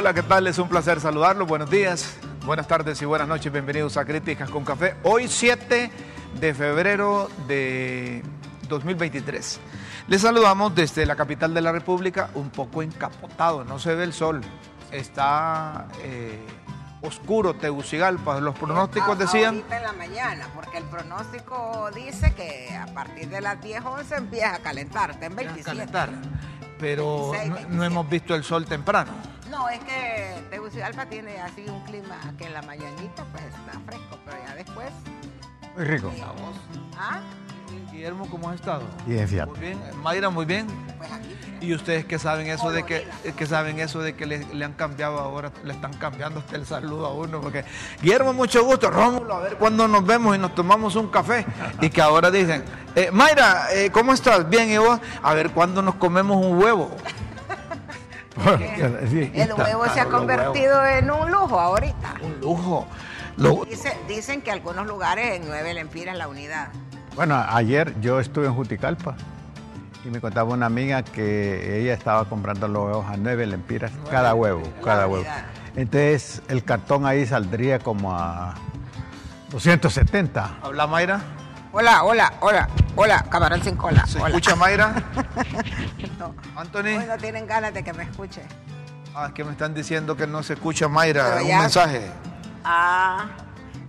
Hola, ¿qué tal? Es un placer saludarlos. Buenos días, buenas tardes y buenas noches. Bienvenidos a Críticas con Café. Hoy 7 de febrero de 2023. Les saludamos desde la capital de la República, un poco encapotado, no se ve el sol. Está eh, oscuro Tegucigalpa. Los pronósticos decían... Ahorita en la mañana, porque el pronóstico dice que a partir de las 10, 11 empieza a calentar, está en 27. calentar, pero 26, no- no 27. hemos visto el sol temprano. No, es que Tegucigalpa tiene así un clima que en la mañanita pues está fresco, pero ya después... Muy rico. ¿Ah? Guillermo, ¿cómo has estado? Bien, fíjate. Muy bien. Mayra, muy bien. Pues aquí. Y ustedes que saben eso de que, Colorida. que saben eso de que le, le han cambiado ahora, le están cambiando hasta el saludo a uno, porque Guillermo, mucho gusto, Rómulo, a ver cuándo nos vemos y nos tomamos un café. Y que ahora dicen, eh, Mayra, eh, ¿cómo estás? Bien, y vos, a ver cuándo nos comemos un huevo. Sí, El huevo se ha convertido en un lujo ahorita. Un lujo. Lo- Dice- dicen que algunos lugares en 9 lempiras la unidad. Bueno, ayer yo estuve en Juticalpa y me contaba una amiga que ella estaba comprando los huevos a nueve lempiras cada huevo, cada huevo. unidad. Entonces el cartón ahí saldría como a 270. ¿Habla Mayra? Hola, hola, hola, hola, camarón sin cola. ¿Se hola. escucha Mayra? No. Anthony. Hoy no tienen ganas de que me escuche. Ah, es que me están diciendo que no se escucha Mayra. Pero Un ya- mensaje. Ah,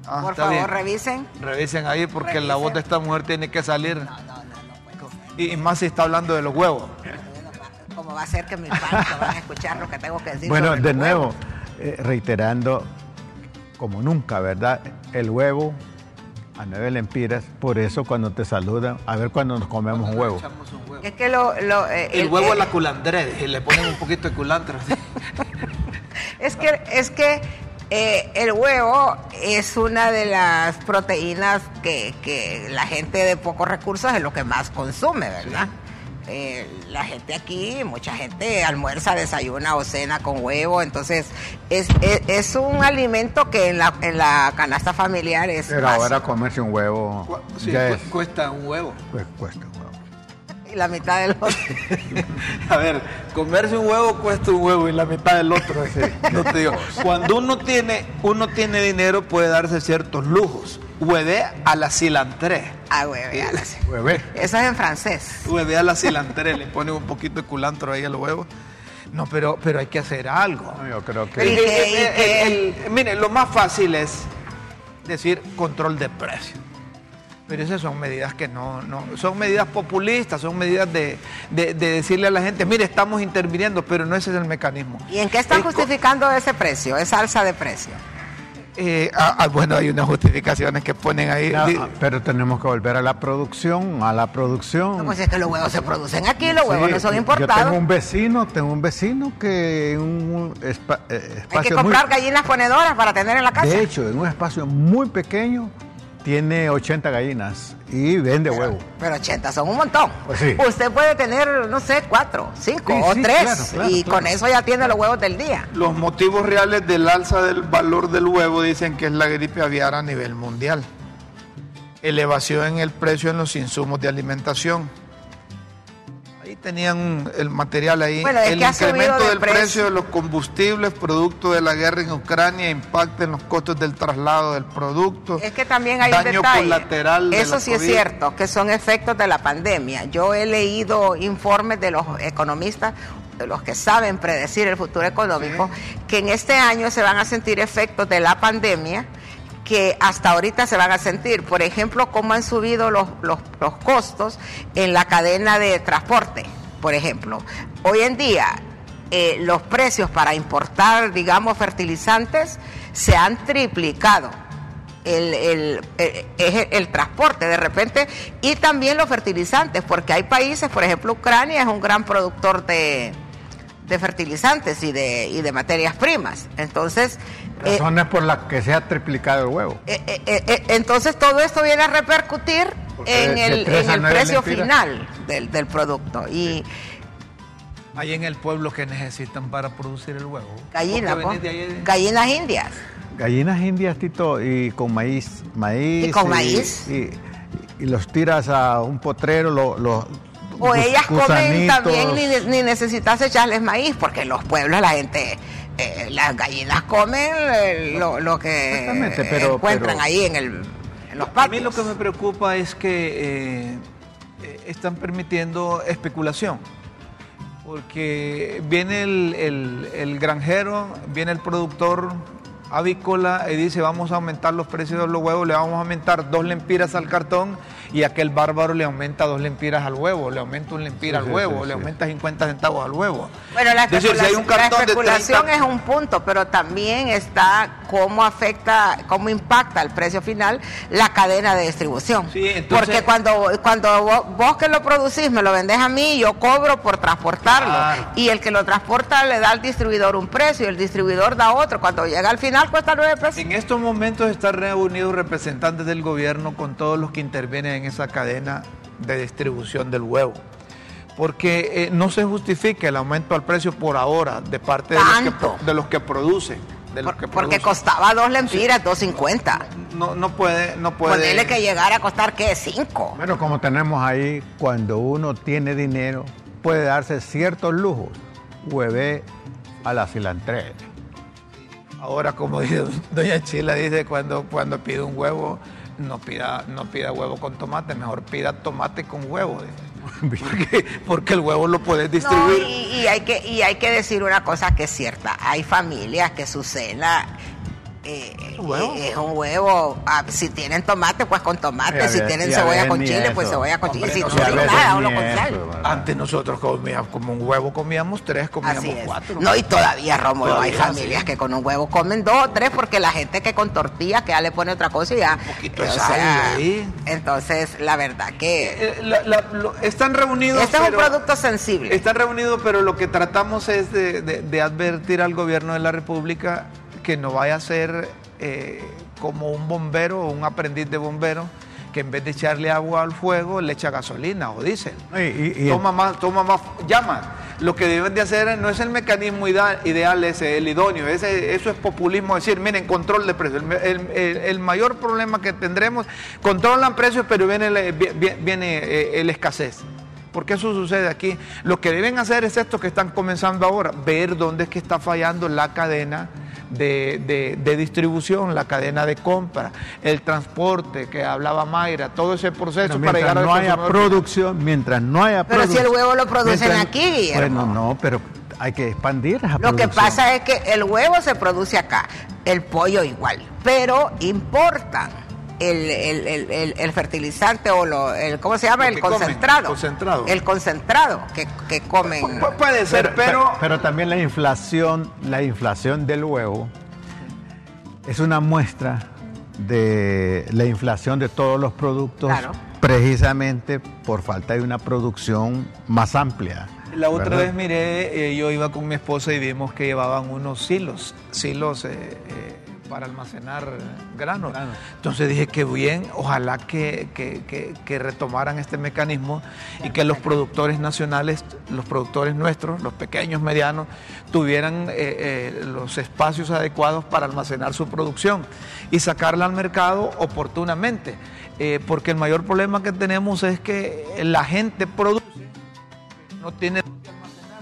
Ah, por favor, bien. revisen. Revisen ahí porque la voz de esta mujer tiene que salir. No, no, no, no puede ser. Y, más si está hablando de los huevos. ¿Cómo va a ser que mis padres van a escuchar lo que tengo que decir? Bueno, sobre de nuevo, eh, reiterando, como nunca, ¿verdad? El huevo a nueve lempiras, por eso cuando te saludan, a ver cuando nos comemos un huevo. Es que lo. lo, eh, El huevo eh, es la culandre y le ponen un poquito de culantro. Es que, es que eh, el huevo es una de las proteínas que, que la gente de pocos recursos es lo que más consume, ¿verdad? Eh, la gente aquí, mucha gente almuerza, desayuna o cena con huevo, entonces es, es, es un alimento que en la, en la canasta familiar es Pero básico. ahora comerse un huevo ya es, cuesta un huevo. pues, cuesta un huevo. Y la mitad del otro. A ver, comerse un huevo cuesta un huevo y la mitad del otro. No te digo. Cuando uno tiene, uno tiene dinero puede darse ciertos lujos. Hueve a la cilantré. Ah, hueve, ala, sí. Hueve. Eso es en francés. Hueve a la cilantré, le ponen un poquito de culantro ahí a los huevos. No, pero, pero hay que hacer algo. Yo creo ¿Y que El- qué- el- y el- qué? el- el- mire, lo más fácil es decir control de precio. Pero esas son medidas que no, no son medidas populistas, son medidas de, de- de decirle a la gente, mire, estamos interviniendo, pero no ese es el mecanismo. ¿Y en qué están justificando ese precio, esa alza de precio? Eh, ah, ah, bueno, hay unas justificaciones que ponen ahí. Ah, pero tenemos que volver a la producción, a la producción. No, pues es que los huevos se producen aquí, los huevos Sí, no son Yo importados. tengo un vecino, tengo un vecino que en un espa- eh, Hay que espacio comprar muy, gallinas ponedoras para tener en la casa. de hecho, en un espacio muy pequeño tiene 80 gallinas y vende huevo. Pero 80 son un montón. Pues sí. Usted puede tener, no sé, cuatro, cinco Sí, o sí, tres. claro, claro, y claro. con eso ya tiene los huevos del día. Los motivos reales del alza del valor del huevo dicen que es la gripe aviar a nivel mundial. Elevación en el precio en los insumos de alimentación. Ahí tenían el material ahí. Bueno, el incremento de del precio. precio de los combustibles producto de la guerra en Ucrania impacta en los costos del traslado del producto. Es que también hay un daño detalle. colateral Eso sí es cierto, que son efectos de la pandemia. Yo he leído informes de los economistas, de los que saben predecir el futuro económico, que en este año se van a sentir efectos de la pandemia que hasta ahorita se van a sentir. Por ejemplo, cómo han subido los, los, los costos en la cadena de transporte, por ejemplo. Hoy en día, eh, los precios para importar, digamos, fertilizantes se han triplicado el, el, el- el transporte de repente y también los fertilizantes, porque hay países, por ejemplo Ucrania es un gran productor de, de fertilizantes y de, y de materias primas. Entonces, eh, Razones por las que se ha triplicado el huevo. eh, eh, eh, eh, entonces todo esto viene a repercutir Porque en el, en precio lempiras. final del, del producto. Y Ahí en el pueblo que necesitan para producir el huevo. gallinas, de gallinas indias. Gallinas indias, Tito, y con maíz. maíz ¿Y con maíz? Y, y los tiras a un potrero, lo- los O ellas comen también, ni, ni necesitas echarles maíz, porque en los pueblos la gente eh, las gallinas comen eh, lo, lo que pero- encuentran pero- ahí en, el, en los A patios. mí lo que me preocupa es que eh, están permitiendo especulación. Porque viene el, el- el granjero, viene el productor avícola y dice vamos a aumentar los precios de los huevos, le vamos a aumentar dos lempiras al cartón y aquel bárbaro le aumenta dos lempiras al huevo, le aumenta un lempira Sí, al sí, huevo, sí, le sí. aumenta 50 centavos al huevo. Bueno, la Es decir, si hay un especulación, la cartón de especulación 30 es un punto, pero también está cómo afecta, cómo impacta el precio final la cadena de distribución. Sí, entonces- Porque cuando, cuando vos, vos que lo producís me lo vendés a mí, yo cobro por transportarlo. Claro. Y el que lo transporta le da al distribuidor un precio y el distribuidor da otro. Cuando llega al final cuesta nueve pesos. En estos momentos están reunidos representantes del gobierno con todos los que intervienen en esa cadena de distribución del huevo. Porque eh, no se justifica el aumento al precio por ahora de parte de los, que, de los que producen. de los Por- que porque producen. costaba dos lempiras, dos cincuenta. No, no puede, no puede. Ponele que llegara a costar, ¿qué? Cinco. Bueno, como tenemos ahí, cuando uno tiene dinero, puede darse ciertos lujos. Hueve a la cilantrera. Ahora, como dice Doña Chila, dice cuando, cuando pide un huevo, no pida, no pida huevo con tomate, mejor pida tomate con huevo. dice. Porque, porque el huevo lo puedes No, distribuir. y, y hay que, y hay que decir una cosa que es cierta. Hay familias que su cena eh, eh, es un huevo. Ah, si tienen tomate, pues con tomate. Si tienen a cebolla con chile, eso. pues cebolla con chile. Si no no nada, uno con sal. Antes nosotros comíamos como un huevo, comíamos tres, comíamos cuatro. No, y todavía, Rómulo, hay familias que con un huevo comen dos o tres porque la gente que con tortillas que ya le pone otra cosa y ya. Un poquito de o sal sea, ahí. Entonces, la verdad que Eh, la- la- lo- están reunidos. este es un producto sensible. Están reunidos, pero lo que tratamos es de, de- de advertir al gobierno de la República que no vaya a ser eh, como un bombero o un aprendiz de bombero que en vez de echarle agua al fuego le echa gasolina o diésel. Y- y- y- toma más, toma más, llama. Lo que deben de hacer no es el mecanismo ideal ese, el idóneo, ese, eso es populismo, decir, miren, control de precios. El, el- mayor problema que tendremos, controlan precios, pero viene, la- vi- vi- viene eh, el escasez. Porque eso sucede aquí. Lo que deben hacer es esto que están comenzando ahora, ver dónde es que está fallando la cadena de, de- de distribución, la cadena de compra, el transporte que hablaba Mayra, todo ese proceso Pero para llegar al no haya consumidor final. producción, mientras no haya Pero si el producción- huevo lo producen mientras- aquí, Guillermo. Bueno, no, pero hay que expandir esa Lo que producción. pasa es que el huevo se produce acá, el pollo igual, pero importan el, el- el- el- el fertilizante o lo, el, ¿cómo se llama? El comen, concentrado. El concentrado que, que comen. Pu- puede ser, pero, pero, pero también la inflación, la inflación del huevo es una muestra de la inflación de todos los productos Claro. precisamente por falta de una producción más amplia. la otra ¿verdad? vez miré, eh, yo iba con mi esposa y vimos que llevaban unos silos, silos eh, eh, para almacenar granos. Granos. Entonces dije que bien, ojalá que, que- que- que retomaran este mecanismo y que los productores nacionales, los productores nuestros, los pequeños, medianos, tuvieran eh, eh, los espacios adecuados para almacenar su producción y sacarla al mercado oportunamente. Eh, porque el mayor problema que tenemos es que la gente produce no tiene dónde almacenar.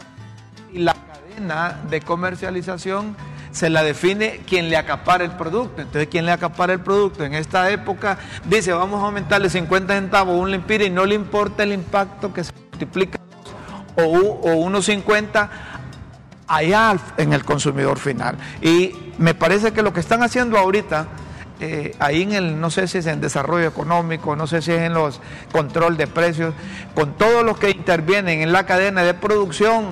Y la cadena de comercialización se la define quien le acapara el producto. Entonces, quien le acapara el producto en esta época dice, vamos a aumentarle 50 centavos un lempira y no le importa el impacto que se multiplica o, o unos 50 allá al- en el consumidor final. Y me parece que lo que están haciendo ahorita, eh, ahí en el, no sé si es en desarrollo económico, no sé si es en los control de precios, con todos los que intervienen en la cadena de producción,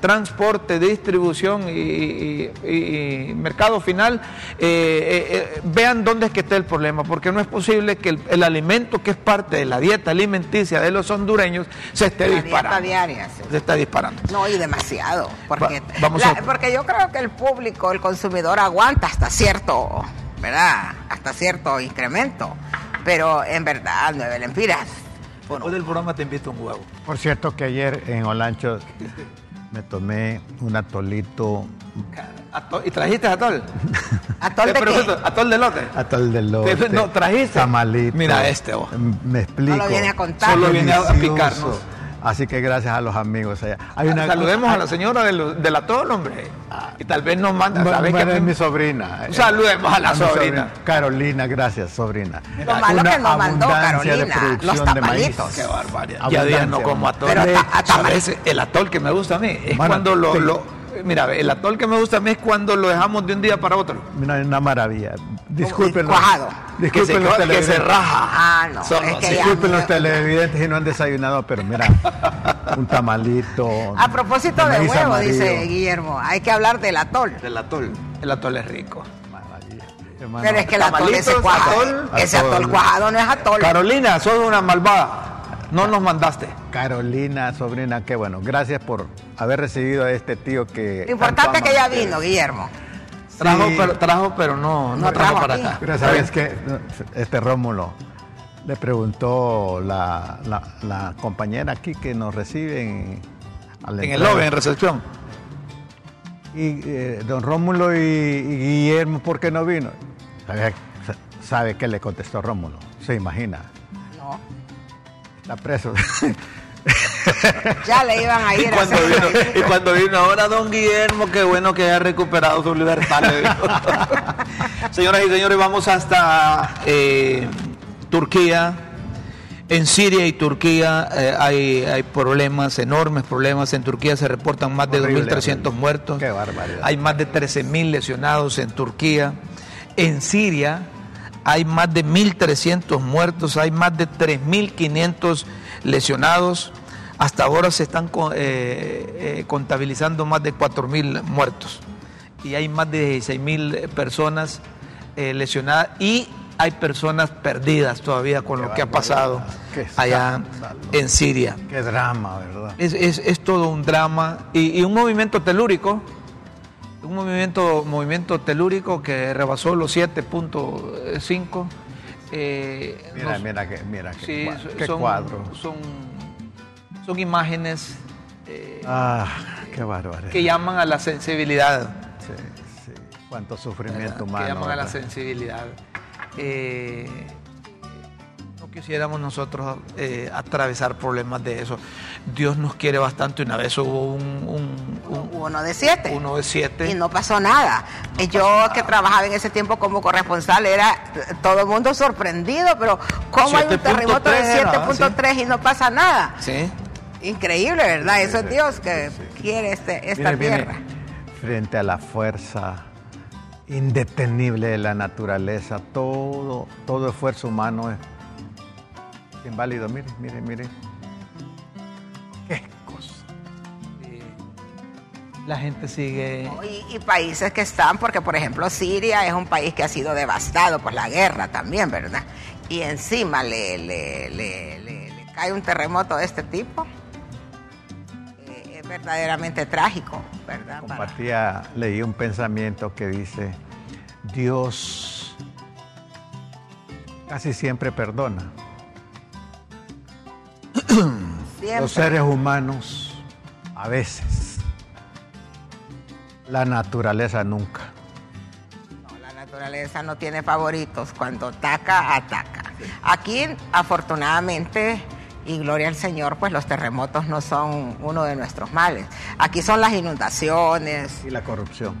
transporte, distribución y, y- y- y mercado final, eh, eh, eh, vean dónde es que está el problema, porque no es posible que el, el alimento que es parte de la dieta alimenticia de los hondureños se esté La dieta disparando. diaria, sí. Se está disparando. No, y demasiado. Porque, Va- vamos la- a- porque yo creo que el público, el consumidor aguanta hasta cierto, ¿verdad? Hasta cierto incremento. Pero en verdad, nueve lempiras. Después del programa te invito a un huevo. Por cierto que ayer en Olancho me tomé un atolito, Atol- ¿Y trajiste atol? ¿Atol de qué? ¿Atol de lote? atol del lote. No, trajiste. Tamalito. Mira este, vos. Me explico. No lo viene a contar. Solo viene a- picarnos. Así que gracias a los amigos allá. Hay una, Saludemos a la señora del, del atol, hombre. Y tal vez nos manda. ¿sabes que es mi sobrina. Saludemos a la sobrina. Carolina, gracias, sobrina. Lo malo una que nos mandó Carolina. Los tamalitos. Qué barbaridad. Ya días no como atol. Pero el atol que me gusta a mí es cuando lo, lo mira, el atol que me gusta a mí es cuando lo dejamos de un día para otro. Mira, es una maravilla. Disculpen, los, disculpen que, se, que se raja. Ah, no. disculpen los televidentes si no han desayunado, pero mira, un tamalito. A propósito de huevo, dice Guillermo, hay que hablar del atol. Del atol. El atol es rico. Pero es que el atol, ese cuajado, ese atol cuajado no es atol. Carolina, sos una malvada. No nos mandaste. Carolina, sobrina, qué bueno. Gracias por haber recibido a este tío que. Lo importante es que ya vino, Guillermo. Trajo, pero, trajo, pero no, no, trajo para acá. Pero sabes que este Rómulo le preguntó la, la, compañera aquí que nos recibe en, en el lobby, en recepción. Y eh, don Rómulo y, Guillermo, ¿por qué no vino? ¿Sabe, ¿Sabe qué le contestó Rómulo? Se imagina. No. Está preso. ya le iban a ir y cuando, vino, y cuando vino ahora don Guillermo, qué bueno que haya recuperado su libertad. Señoras y señores, vamos hasta eh, Turquía. En Siria y Turquía eh, hay, hay, problemas, enormes problemas. En Turquía se reportan más de 2.300 muertos. Qué barbaridad. Hay más de 13.000 lesionados en Turquía. En Siria hay más de 1.300 muertos, hay más de 3.500 lesionados. Hasta ahora se están eh, eh, contabilizando más de 4.000 muertos y hay más de 16.000 personas eh, lesionadas y hay personas perdidas todavía con lo que ha pasado allá en Siria. Qué drama, ¿verdad? Es, todo un drama y, un movimiento telúrico, un movimiento, movimiento telúrico que rebasó los 7.5. mira, mira, que, mira, qué, cuadro. Son son imágenes eh, ah, qué que llaman a la sensibilidad. Sí, sí. Cuánto sufrimiento humano. Que llaman a la sensibilidad. Eh, quisiéramos nosotros eh, atravesar problemas de eso. Dios nos quiere bastante. Una vez hubo un, uno de siete. Uno de siete. Y no pasó nada. Yo que trabajaba en ese tiempo como corresponsal era todo el mundo sorprendido, pero ¿cómo hay un terremoto de 7.3 y no pasa nada? Sí. Increíble, ¿verdad? Eso es Dios que quiere este, esta tierra. frente a la fuerza indetenible de la naturaleza, todo, todo esfuerzo humano es inválido. Mire, mire, mire. Qué cosa. La gente sigue. y, países que están, porque por ejemplo Siria es un país que ha sido devastado por la guerra también, ¿verdad? Y encima le, le, le cae un terremoto de este tipo verdaderamente trágico, ¿verdad? Compartía, leí un pensamiento que dice, Dios casi siempre perdona. Los seres humanos a veces. La naturaleza nunca. No, la naturaleza no tiene favoritos. Cuando ataca, ataca. Aquí, afortunadamente, y gloria al Señor, pues los terremotos no son uno de nuestros males. Aquí son las inundaciones. Y la corrupción.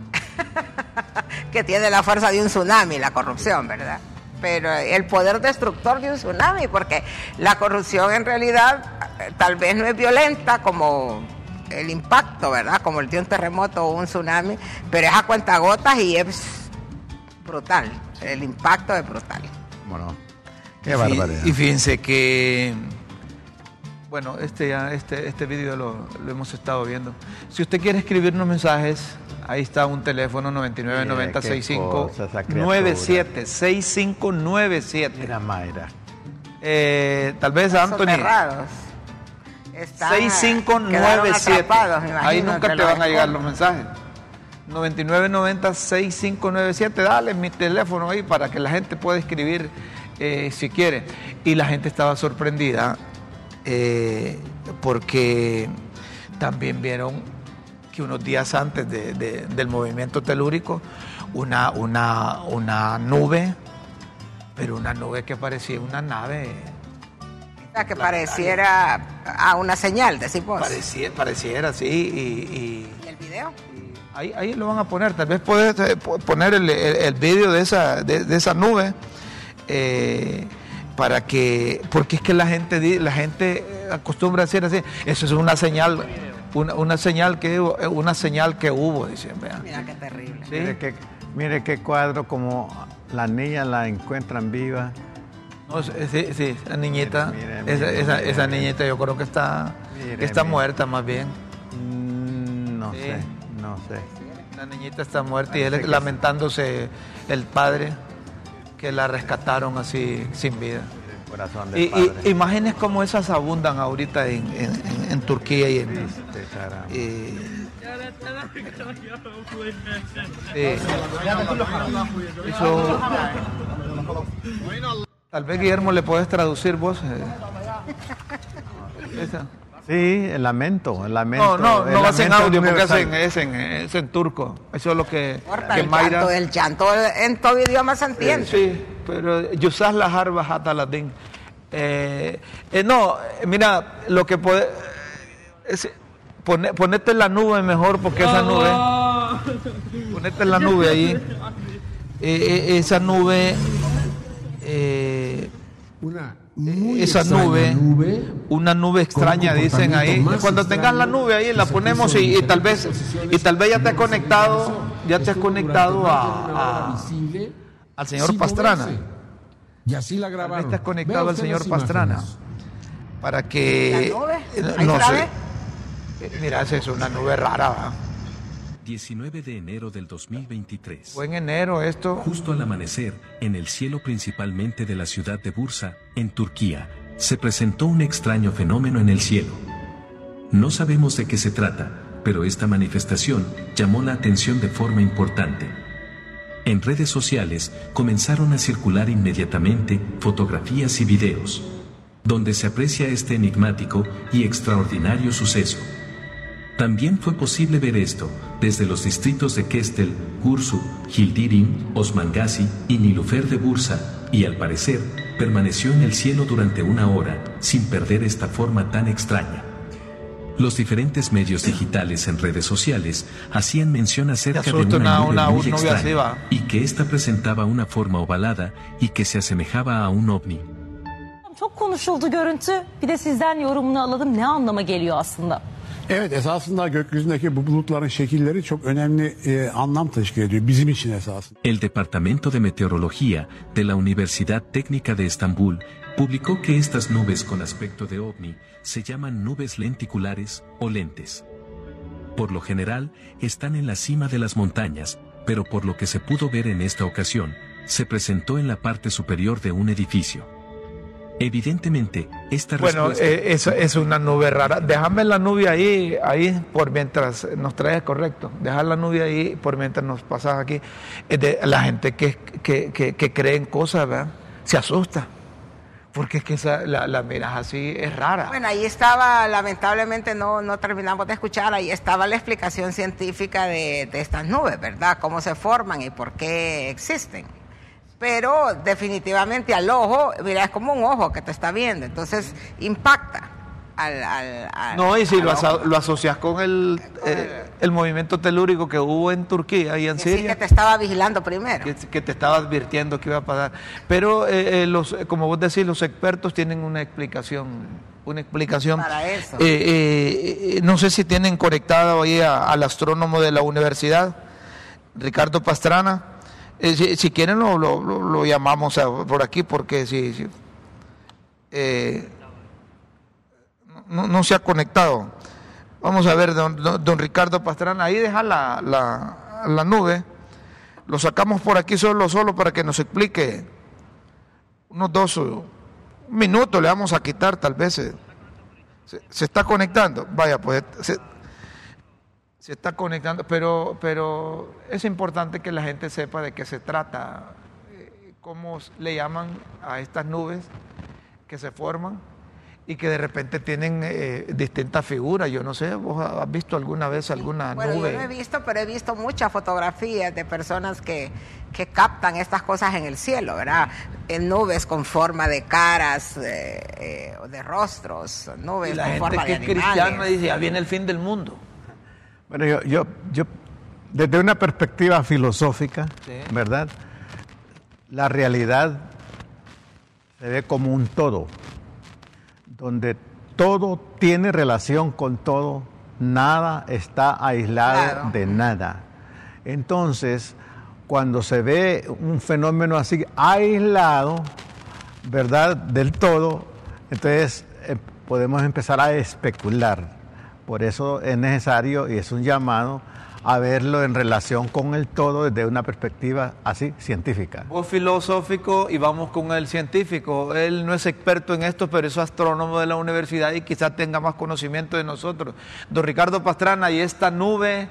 que tiene la fuerza de un tsunami, la corrupción, ¿verdad? Pero el poder destructor de un tsunami, porque la corrupción en realidad eh, tal vez no es violenta como el impacto, ¿verdad? Como el de un terremoto o un tsunami, pero es a cuentagotas y es brutal. El impacto es brutal. Bueno, qué barbaridad. Y fíjense que bueno, este, este, este vídeo lo, hemos estado viendo. Si usted quiere escribirnos mensajes, ahí está un teléfono 9990 6597 6597. Mira, Mayra. Eh, tal vez Anthony. 6597. Ahí nunca te van a llegar los mensajes. 9990 6597. Dale mi teléfono ahí para que la gente pueda escribir eh, si quiere. Y la gente estaba sorprendida eh, porque también vieron que unos días antes del movimiento telúrico, una, una, una nube, pero una nube que parecía una nave que pareciera a una señal, decimos. Pareciera, pareciera sí. Y, y, el video? ahí, ahí lo van a poner. Tal vez puedes eh, poner el, el, video de esa, de, esa nube. Eh, para que, porque es que la gente, la gente acostumbra a decir así, eso es una señal, una, una señal que una señal que hubo, dicen, Mira qué terrible. Mire, qué, mire qué cuadro como la niña la encuentran viva. sí, sí, esa niñita, esa, esa, niñita yo creo que está, está muerta más bien. Mm, no sé, no sé. La niñita está muerta y él lamentándose el padre que la rescataron así sin vida. y, imágenes como esas abundan ahorita en, en, Turquía y en... eso, tal vez Guillermo le puedes traducir vos. Eh, esa. Sí, el lamento, el lamento. No, no, no va en audio porque es en, es, en, turco. Eso es lo que, que el Mayra... el llanto en todo idioma se entiende. sí, pero Yusas la harba hataladín. Eh, eh, no, mira, lo que puede... Es, ponete en la nube mejor porque esa nube... Ponete en la nube ahí. Eh, eh esa nube... Eh, Esa nube, una nube extraña, dicen ahí. Cuando tengas la nube ahí, la ponemos y, tal vez y tal vez ya te has conectado, ya te has conectado a, al señor Pastrana. Y así la grabaron. Estás conectado al señor Pastrana para que no sé. Mira, es una nube rara. 19 de enero del 2023. Fue en enero esto. Justo al amanecer, en el cielo principalmente de la ciudad de Bursa, en Turquía, se presentó un extraño fenómeno en el cielo. No sabemos de qué se trata, pero esta manifestación llamó la atención de forma importante. En redes sociales comenzaron a circular inmediatamente fotografías y videos, donde se aprecia este enigmático y extraordinario suceso. También fue posible ver esto desde los distritos de Kestel, Gursu, Gildirim, Osmangasi y Nilufer de Bursa, y al parecer, permaneció en el cielo durante una hora, sin perder esta forma tan extraña. Los diferentes medios digitales en redes sociales hacían mención acerca de una, nube muy extraña y que ésta presentaba una forma ovalada y que se asemejaba a un ovni. Çok konuşuldu görüntü. Bir de sizden yorumunu alalım. Ne anlama geliyor aslında? E. El Departamento de Meteorología de la Universidad Técnica de Estambul publicó que estas nubes con aspecto de ovni se llaman nubes lenticulares o lentes. Por lo general, están en la cima de las montañas, pero por lo que se pudo ver en esta ocasión, se presentó en la parte superior de un edificio. Evidentemente, esta bueno, respuesta... Bueno, eh, es, una nube rara. Déjame la nube ahí, ahí por mientras nos traes correcto. Dejar la nube ahí por mientras nos pasas aquí. De, la gente que, que, que, cree en cosas, ¿verdad? Se asusta. Porque es que esa, la, la, miras así, es rara. Bueno, ahí estaba, lamentablemente no, no terminamos de escuchar, ahí estaba la explicación científica de, de estas nubes, ¿verdad? Cómo se forman y por qué existen pero definitivamente al ojo, mira, es como un ojo que te está viendo, entonces impacta. Al, no, y si lo, lo, asocias con el, eh, el movimiento telúrico que hubo en Turquía y en Siria. Sí, que te estaba vigilando primero. Que, te estaba advirtiendo que iba a pasar. Pero, eh, eh, los, como vos decís, los expertos tienen una explicación. Una explicación. Para eso. no sé si tienen conectado ahí al astrónomo de la universidad, Ricardo Pastrana. Eh, si, quieren lo, lo, llamamos por aquí porque si, eh, no, se ha conectado. Vamos a ver, don, don Ricardo Pastrana, ahí deja la, la, nube. Lo sacamos por aquí solo, solo para que nos explique unos dos minutos le vamos a quitar tal vez. Eh, se, está conectando. Vaya, pues se está conectando, pero, pero es importante que la gente sepa de qué se trata, eh, cómo le llaman a estas nubes que se forman y que de repente tienen eh, distintas figuras. Yo no sé, ¿vos has visto alguna vez alguna bueno, nube? Yo no he visto, pero he visto muchas fotografías de personas que, que captan estas cosas en el cielo, ¿verdad? En nubes con forma de caras, eh, eh, de rostros, nubes y la con gente forma que de es animales. cristiana dice, ya viene el fin del mundo. Bueno, yo, yo, yo desde una perspectiva filosófica, Sí. ¿verdad? La realidad se ve como un todo, donde todo tiene relación con todo, nada está aislado Claro. de nada. Entonces, cuando se ve un fenómeno así aislado, ¿verdad? Del todo, entonces eh, podemos empezar a especular. Por eso es necesario y es un llamado a verlo en relación con el todo desde una perspectiva así científica. Vos filosófico y vamos con el científico. Él no es experto en esto, pero es astrónomo de la universidad y quizás tenga más conocimiento de nosotros. Don Ricardo Pastrana, y esta nube,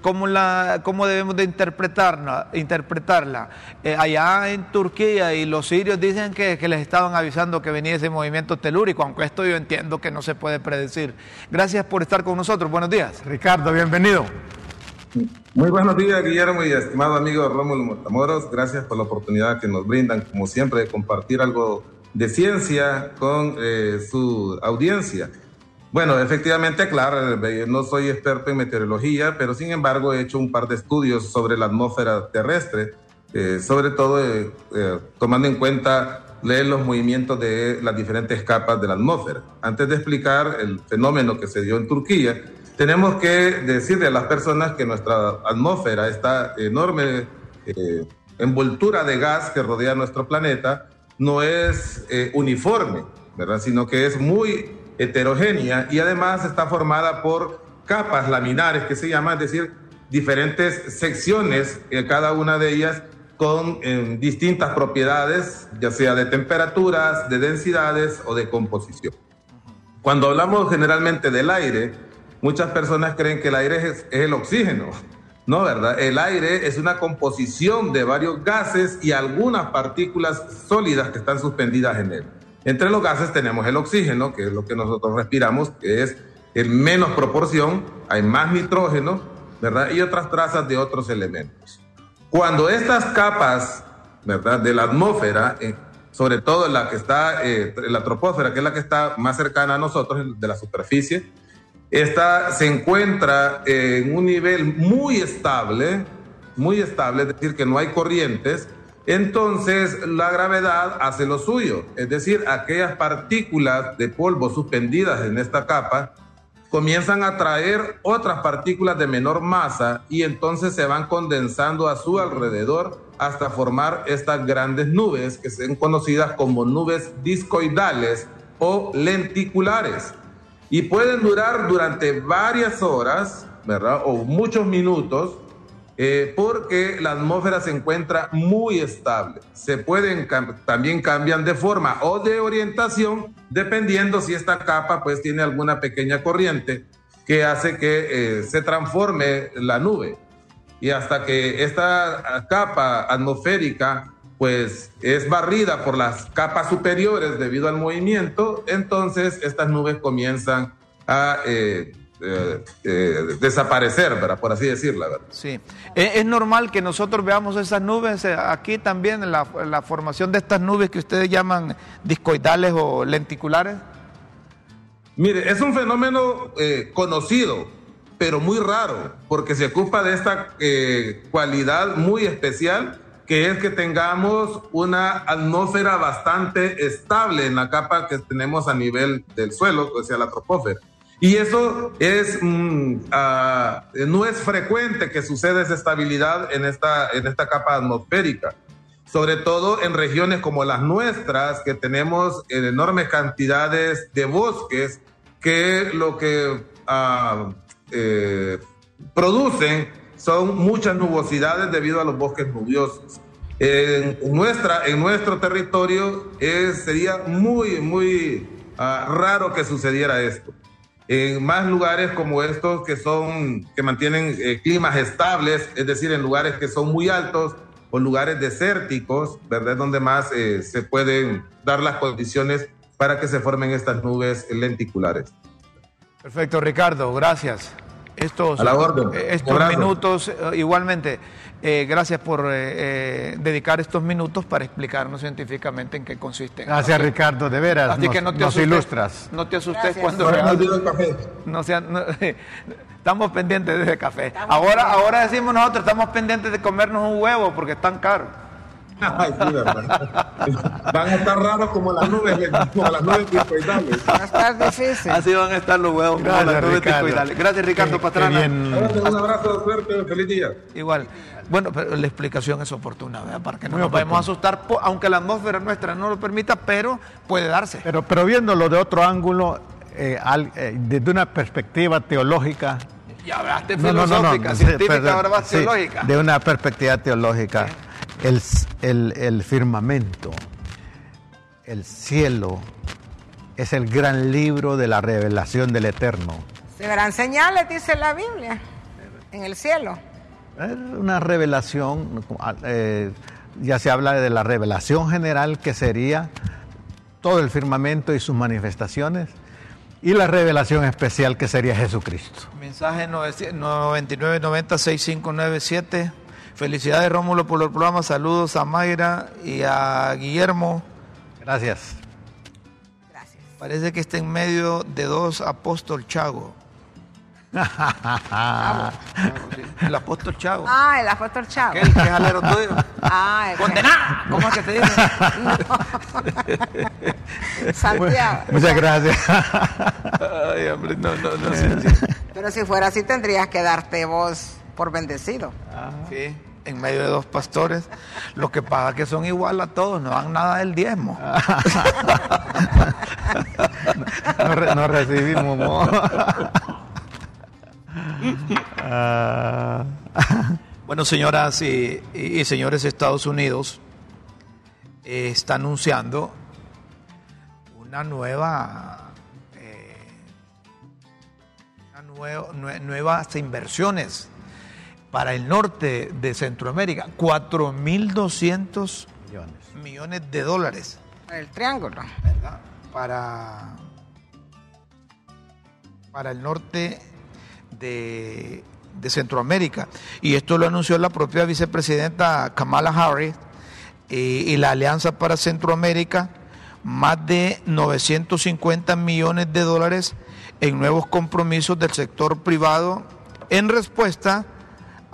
¿cómo, la, cómo debemos de interpretarla? interpretarla? Eh, allá en Turquía y los sirios dicen que, que les estaban avisando que venía ese movimiento telúrico, aunque esto yo entiendo que no se puede predecir. Gracias por estar con nosotros. Buenos días. Ricardo, bienvenido. Muy buenos días, Guillermo y estimado amigo Rómulo Matamoros. Gracias por la oportunidad que nos brindan, como siempre, de compartir algo de ciencia con eh, su audiencia. Bueno, efectivamente, claro, eh, no soy experto en meteorología, pero sin embargo he hecho un par de estudios sobre la atmósfera terrestre, eh, sobre todo eh, eh, tomando en cuenta leer los movimientos de las diferentes capas de la atmósfera. Antes de explicar el fenómeno que se dio en Turquía, tenemos que decirle a las personas que nuestra atmósfera, esta enorme eh, envoltura de gas que rodea nuestro planeta, no es eh, uniforme, ¿verdad? Sino que es muy heterogénea y además está formada por capas laminares que se llaman, es decir, diferentes secciones, eh, cada una de ellas con eh, distintas propiedades, ya sea de temperaturas, de densidades o de composición. Cuando hablamos generalmente del aire, muchas personas creen que el aire es, es el oxígeno. No, ¿verdad? El aire es una composición de varios gases y algunas partículas sólidas que están suspendidas en él. Entre los gases tenemos el oxígeno, que es lo que nosotros respiramos, que es en menos proporción, hay más nitrógeno, ¿verdad? Y otras trazas de otros elementos. Cuando estas capas, ¿verdad? De la atmósfera, eh, sobre todo la que está, eh, la troposfera, que es la que está más cercana a nosotros, de la superficie, esta se encuentra en un nivel muy estable, muy estable, es decir, que no hay corrientes, entonces la gravedad hace lo suyo, es decir, aquellas partículas de polvo suspendidas en esta capa comienzan a traer otras partículas de menor masa y entonces se van condensando a su alrededor hasta formar estas grandes nubes que son conocidas como nubes discoidales o lenticulares y pueden durar durante varias horas, ¿verdad? O muchos minutos, eh, porque la atmósfera se encuentra muy estable. Se pueden también cambian de forma o de orientación, dependiendo si esta capa pues tiene alguna pequeña corriente que hace que eh, se transforme la nube. Y hasta que esta capa atmosférica pues es barrida por las capas superiores debido al movimiento, entonces estas nubes comienzan a eh, eh, eh, desaparecer, ¿verdad? por así decirla. ¿verdad? Sí. ¿Es, es normal que nosotros veamos esas nubes eh, aquí también, la, la formación de estas nubes que ustedes llaman discoidales o lenticulares? Mire, es un fenómeno eh, conocido, pero muy raro, porque se ocupa de esta eh, cualidad muy especial, que es que tengamos una atmósfera bastante estable en la capa que tenemos a nivel del suelo, o sea, la troposfera. Y eso es, ah, no es frecuente que suceda esa estabilidad en esta, en esta capa atmosférica sobre todo en regiones como las nuestras, que tenemos enormes cantidades de bosques que lo que eh, producen son muchas nubosidades debido a los bosques lluviosos. En, nuestra, en nuestro territorio es, sería muy, muy ah, raro que sucediera esto. En más lugares como estos que son, que mantienen eh, climas estables, es decir, en lugares que son muy altos, o lugares desérticos, ¿verdad? Donde más eh, se pueden dar las condiciones para que se formen estas nubes lenticulares. Perfecto, Ricardo, gracias. Estos, A la orden. eh, estos minutos, igualmente, eh, gracias por eh, eh, dedicar estos minutos para explicarnos científicamente en qué consisten. Gracias, Ricardo, de veras. Así nos, que no te nos asustes, ilustras. No te asustes Gracias. cuando No el café. no sean- no- estamos pendientes de ese café. Ahora, ahora decimos nosotros, estamos pendientes de comernos un huevo porque están caros. Ay, sí, verdad. Van a estar raros como las nubes, como las nubes discoidales. Va a estar difícil. Así van a estar los huevos. como Gracias, las nubes Ricardo. discoidales. Gracias, Ricardo qué Pastrana. bien. Un abrazo, suerte, feliz día. Igual. Bueno, pero la explicación es oportuna, ¿verdad? Para que no Muy nos vayamos a oportuna. asustar, aunque la atmósfera nuestra no lo permita, pero puede darse. Pero, pero viéndolo de otro ángulo, eh, al- eh, desde una perspectiva teológica. Ya hablaste No, no, no, no, filosófica, sí, científica, ahora sí, teológica. De una perspectiva teológica, el, el firmamento, el cielo, es el gran libro de la revelación del Eterno. Se verán señales, dice la Biblia, en el cielo. Es una revelación, eh, ya se habla de la revelación general que sería todo el firmamento y sus manifestaciones, y la revelación especial que sería Jesucristo. Mensaje 9990-6597. Felicidades, Rómulo, por el programa. Saludos a Mayra y a Guillermo. Gracias. Gracias. Parece que está en medio de dos apóstol Chago. El apóstol Chago. Ah, el apóstol Chavo. ¿Qué? ¿Qué jalero tuyo? Ah. ¿Cómo es que te dice? Santiago. Muchas gracias. Ay, hombre, no, no, no. Sí, sí. Pero si fuera así, tendrías que darte vos por bendecido. Sí, en medio de dos pastores. Lo que pasa es que son igual a todos, no dan nada del diezmo. No, re- no recibimos. mo. Ah, Bueno, señoras y, y- y señores, Estados Unidos eh, está anunciando una nueva, eh, una nuevo- nue- nuevas inversiones para el norte de Centroamérica, 4.200 millones. millones de dólares. El triángulo. ¿verdad? Para, para el norte de, de Centroamérica. Y esto lo anunció la propia vicepresidenta Kamala Harris eh, y la Alianza para Centroamérica, más de 950 millones de dólares en nuevos compromisos del sector privado en respuesta a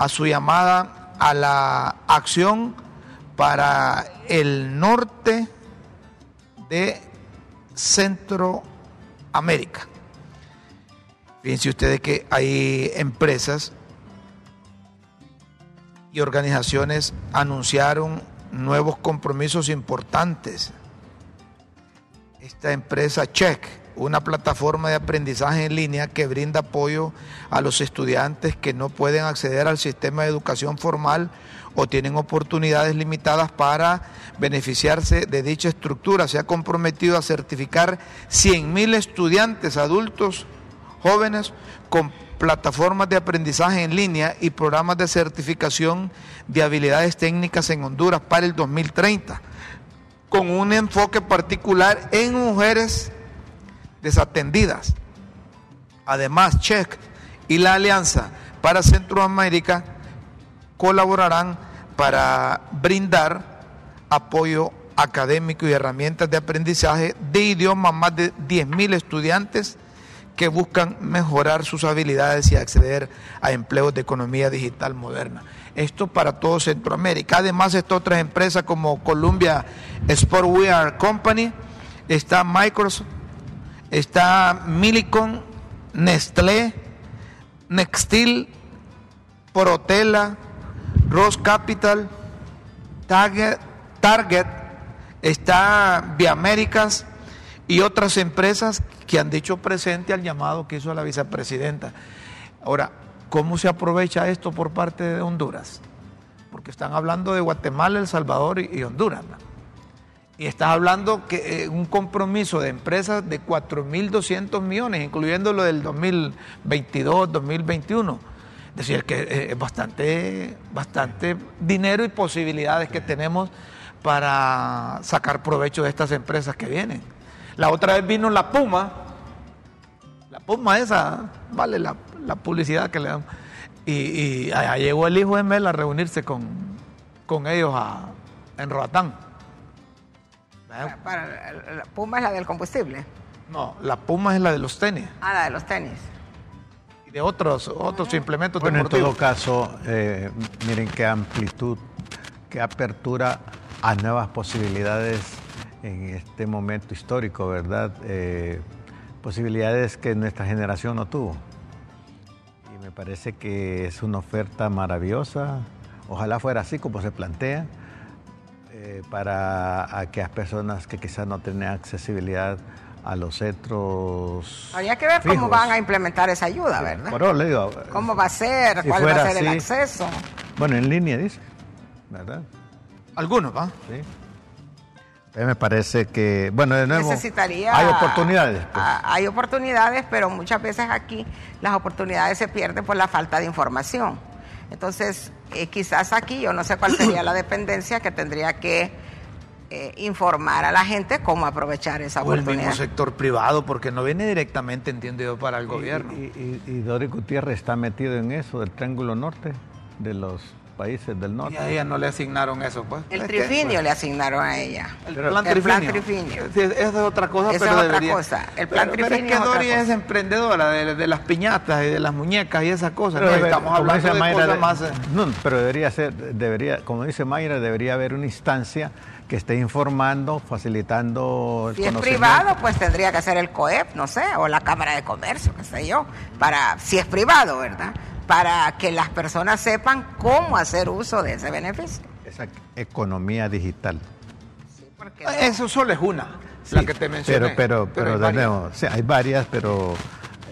su llamada a la acción para el norte de Centroamérica. Fíjense ustedes que hay empresas y organizaciones anunciaron nuevos compromisos importantes. Esta empresa Check, una plataforma de aprendizaje en línea que brinda apoyo a los estudiantes que no pueden acceder al sistema de educación formal o tienen oportunidades limitadas para beneficiarse de dicha estructura. Se ha comprometido a certificar 100.000 estudiantes adultos jóvenes con plataformas de aprendizaje en línea y programas de certificación de habilidades técnicas en Honduras para el 2030, con un enfoque particular en mujeres desatendidas. Además, Check y la Alianza para Centroamérica colaborarán para brindar apoyo académico y herramientas de aprendizaje de idioma a más de 10.000 estudiantes que buscan mejorar sus habilidades y acceder a empleos de economía digital moderna. Esto para todo Centroamérica. Además, está otras empresas como Columbia Sportwear Company, está Microsoft, está Milicon, Nestlé, Nextil, Porotela, Ross Capital, Target, Target está Biaméricas y otras empresas que han dicho presente al llamado que hizo la vicepresidenta. Ahora, ¿cómo se aprovecha esto por parte de Honduras? Porque están hablando de Guatemala, El Salvador y, Honduras. Y estás hablando que eh, un compromiso de empresas de 4.200 millones, incluyendo lo del 2022, 2021. Es decir, que eh, es bastante, bastante dinero y posibilidades que tenemos para sacar provecho de estas empresas que vienen. La otra vez vino la Puma, la Puma esa, vale la, la publicidad que le dan. Y, y allá llegó el hijo de Mel a reunirse con, con ellos a, en Roatán. Para- para- la Puma es la del combustible. No, la Puma es la de los tenis Ah, la de los tenis. y de otros, otros implementos Bueno, en todo caso, eh, miren qué amplitud, qué apertura a nuevas posibilidades en este momento histórico, ¿verdad? Eh, posibilidades que nuestra generación no tuvo. Y me parece que es una oferta maravillosa. Ojalá fuera así como se plantea, eh, para aquellas personas que quizás no tienen accesibilidad a los centros. Habría que ver cómo van a implementar esa ayuda, ¿verdad? Por le digo, ¿Cómo va a ser? Si ¿Cuál va a ser el acceso? Bueno, en línea dice, ¿verdad? Algunos, ¿va? Sí. Me parece que, bueno, de nuevo, Necesitaría... hay oportunidades. pues. Hay oportunidades, pero muchas veces aquí las oportunidades se pierden por la falta de información. Entonces, eh, quizás aquí yo no sé cuál sería la dependencia que tendría que eh, informar a la gente cómo aprovechar esa O el mismo oportunidad. sector privado, porque no viene directamente, entiendo yo, para el gobierno. Y, y, y Doris Gutiérrez está metido en eso, del Triángulo Norte, de los países del Y norte. a ella no le asignaron eso, pues. El trifinio le asignaron a ella. El plan el trifinio. plan trifinio. Sí, esa es otra cosa, Esa pero es otra debería- cosa. El plan pero, pero trifinio es es que Dori es emprendedora de, de las piñatas y de las muñecas y esas cosas. Pero, ¿no? Estamos hablando de Mayra, cosas más... eh, No, pero debería ser, debería, como dice Mayra, debería haber una instancia que esté informando, facilitando el Si es privado, pues tendría que ser el COEP, no sé, o la Cámara de Comercio, qué sé yo, para, si es privado, ¿verdad? Para que las personas sepan cómo hacer uso de ese beneficio. Esa economía digital. Porque Eso solo es una, la que te mencioné. Pero, pero, pero, hay de varias. nuevo, sí, hay varias, pero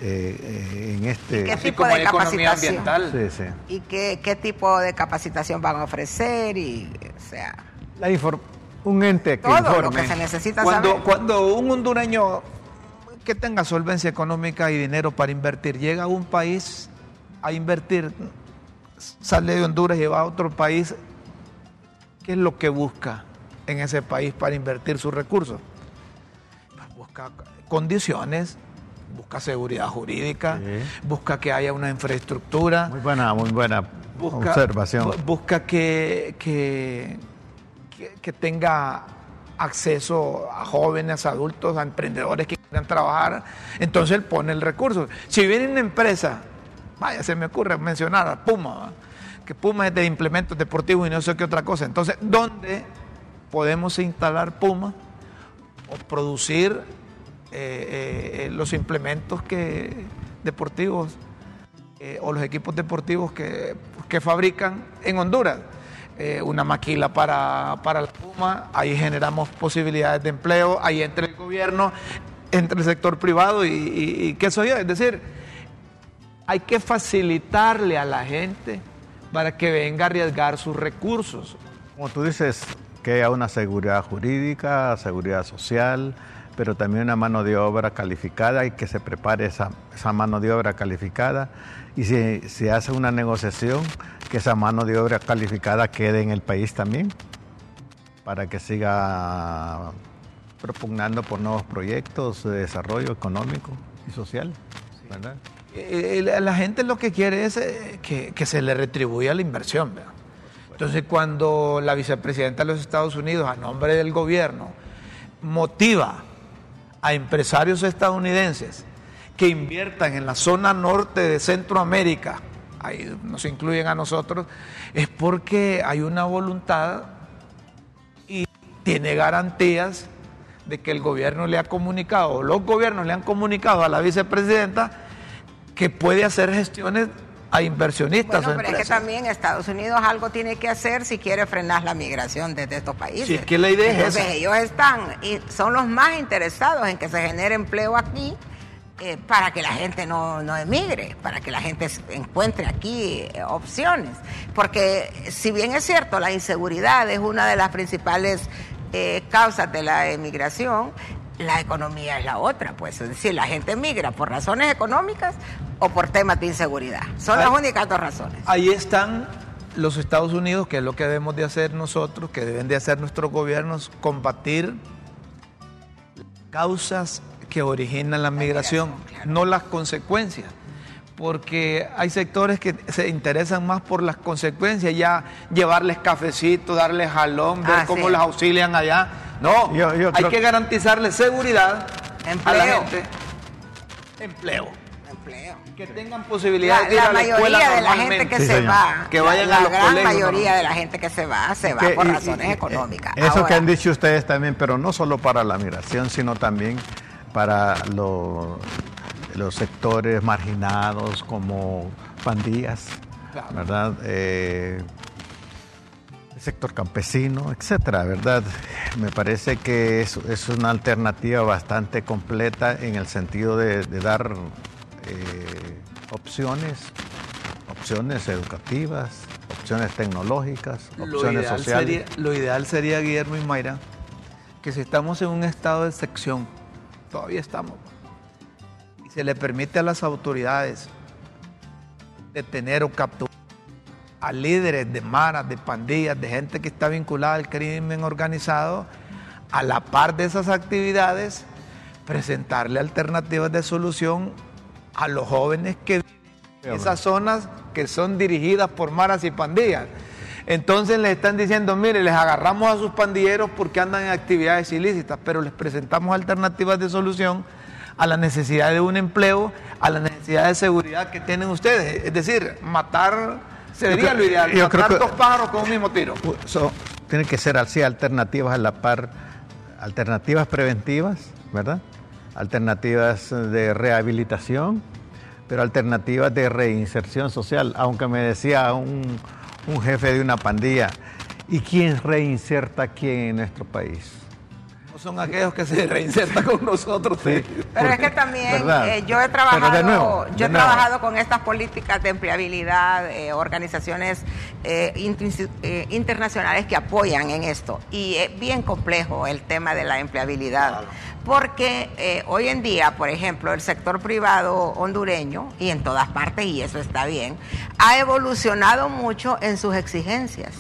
eh, eh, en este... ¿Qué Así tipo de hay economía capacitación? ambiental. Sí, sí. ¿Y qué, qué tipo de capacitación van a ofrecer? Y, o sea, La infor- un ente que Todo lo que se necesita Cuando, saber. cuando un hondureño que tenga solvencia económica y dinero para invertir llega a un país a invertir, sale de Honduras y va a otro país, ¿qué es lo que busca en ese país para invertir sus recursos? Pues busca condiciones, busca seguridad jurídica, Sí. busca que haya una infraestructura, Muy buena, muy buena busca, observación. bu- busca que, que, que- que tenga acceso a jóvenes, adultos, a emprendedores que quieran trabajar. Entonces él pone el recurso. Si viene una empresa, vaya, se me ocurre mencionar a Puma, que Puma es de implementos deportivos y no sé qué otra cosa. Entonces, ¿dónde podemos instalar Puma o producir eh, eh, los implementos que, deportivos eh, o los equipos deportivos que, que fabrican en Honduras. Eh, una maquila para, para la Puma, ahí generamos posibilidades de empleo, ahí entre el gobierno, entre el sector privado y qué soy yo. Es decir, hay que facilitarle a la gente para que venga a arriesgar sus recursos. Como tú dices, que haya una seguridad jurídica, seguridad social, pero también una mano de obra calificada y que se prepare esa, esa mano de obra calificada. Y si se hace una negociación, que esa mano de obra calificada quede en el país también, para que siga propugnando por nuevos proyectos de desarrollo económico y social. ¿verdad? Eh, la gente lo que quiere es eh, que, se le retribuya la inversión. Entonces, cuando la vicepresidenta de los Estados Unidos, a nombre del gobierno, motiva a empresarios estadounidenses que inviertan en la zona norte de Centroamérica, ahí nos incluyen a nosotros, es porque hay una voluntad y tiene garantías de que el gobierno le ha comunicado, los gobiernos le han comunicado a la vicepresidenta que puede hacer gestiones a inversionistas Bueno, pero es que también Estados Unidos algo tiene que hacer si quiere frenar la migración desde estos países. Es que la idea es Entonces esa. ellos están y son los más interesados en que se genere empleo aquí eh, para que la gente no, no emigre, para que la gente encuentre aquí eh, opciones. Porque si bien es cierto, la inseguridad es una de las principales eh, causas de la emigración, la economía es la otra, pues es decir, la gente migra por razones económicas o por temas de inseguridad. Son las únicas dos razones. Ahí están los Estados Unidos, que es lo que debemos de hacer nosotros, que deben de hacer nuestros gobiernos, combatir causas que originan la migración, no las consecuencias. Porque hay sectores que se interesan más por las consecuencias, ya llevarles cafecito, darles jalón, ver Ah, cómo sí. las auxilian allá. No, Yo- yo hay creo- que garantizarles seguridad a la Empleo. gente. Empleo. Empleo. Que tengan posibilidad La, de ir la a la escuela mayoría de la gente que Sí, se señor. va, Que vayan la, a los la gran colegios, mayoría ¿no? de la gente que se va, se va Que- por y- razones y- económicas. Eso Ahora, que han dicho ustedes también, pero no solo para la migración, sino también para lo- los sectores marginados como pandillas, Claro. ¿verdad? Eh, sector campesino, etcétera, ¿verdad? Me parece que es, es una alternativa bastante completa en el sentido de, de dar eh, opciones, opciones educativas, opciones tecnológicas, opciones sociales. sería, lo ideal sería, Guillermo y Mayra, que si estamos en un estado de sección, todavía estamos, y se le permite a las autoridades detener o capturar a líderes de maras, de pandillas, de gente que está vinculada al crimen organizado, a la par de esas actividades, presentarle alternativas de solución a los jóvenes que esas zonas que son dirigidas por maras y pandillas. Entonces les están diciendo, mire, les agarramos a sus pandilleros porque andan en actividades ilícitas, pero les presentamos alternativas de solución a la necesidad de un empleo, a la necesidad de seguridad que tienen ustedes. Es decir, matar sería creo- lo ideal, yo creo que- dos pájaros con un mismo tiro. So, tienen que ser así alternativas a la par, alternativas preventivas, ¿verdad? Alternativas de rehabilitación, pero alternativas de reinserción social. Aunque me decía un, un jefe de una pandilla, ¿y quién reinserta aquí en nuestro país? Son aquellos que se reinsertan con nosotros. Sí. Pero es que también eh, yo he trabajado, nuevo, yo he nuevo. trabajado con estas políticas de empleabilidad, eh, organizaciones eh, eh, internacionales que apoyan en esto y es bien complejo el tema de la empleabilidad. Porque hoy en día, por ejemplo, el sector privado hondureño, y en todas partes, y eso está bien, ha evolucionado mucho en sus exigencias.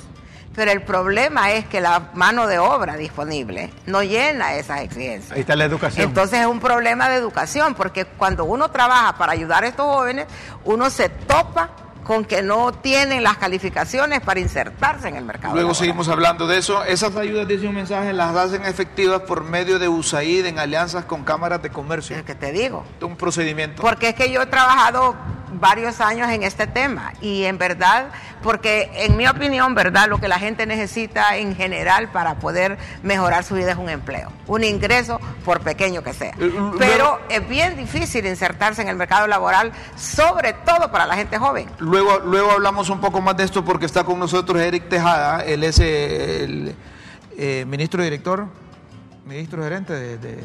Pero el problema es que la mano de obra disponible no llena esas exigencias. Ahí está la educación. Entonces es un problema de educación, porque cuando uno trabaja para ayudar a estos jóvenes, uno se topa con que no tienen las calificaciones para insertarse en el mercado. Luego laboral. seguimos hablando de eso. Esas ayudas, dice un mensaje, las hacen efectivas por medio de USAID en alianzas con cámaras de comercio. Es que te digo. Un procedimiento. Porque es que yo he trabajado varios años en este tema. Y en verdad, porque en mi opinión, verdad, lo que la gente necesita en general para poder mejorar su vida es un empleo, un ingreso por pequeño que sea. Eh, Pero es bien difícil insertarse en el mercado laboral, sobre todo para la gente joven. Luego, luego hablamos un poco más de esto porque está con nosotros Eric Tejada, él es eh, el eh, ministro director, ministro gerente de, de- de-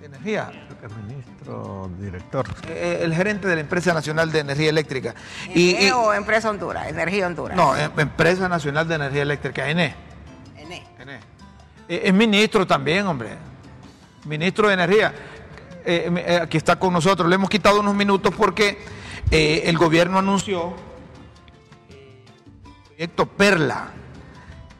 de energía, Director. eh, el gerente de la empresa nacional de energía eléctrica. Y, y- ENE o Empresa Honduras, Energía Honduras. no, em- empresa nacional de energía eléctrica, ENE. ENE. ENE. Eh, Es ministro también, hombre. Ministro de Energía. Eh, eh, aquí está con nosotros. Le hemos quitado unos minutos porque eh, el gobierno anunció el proyecto Perla,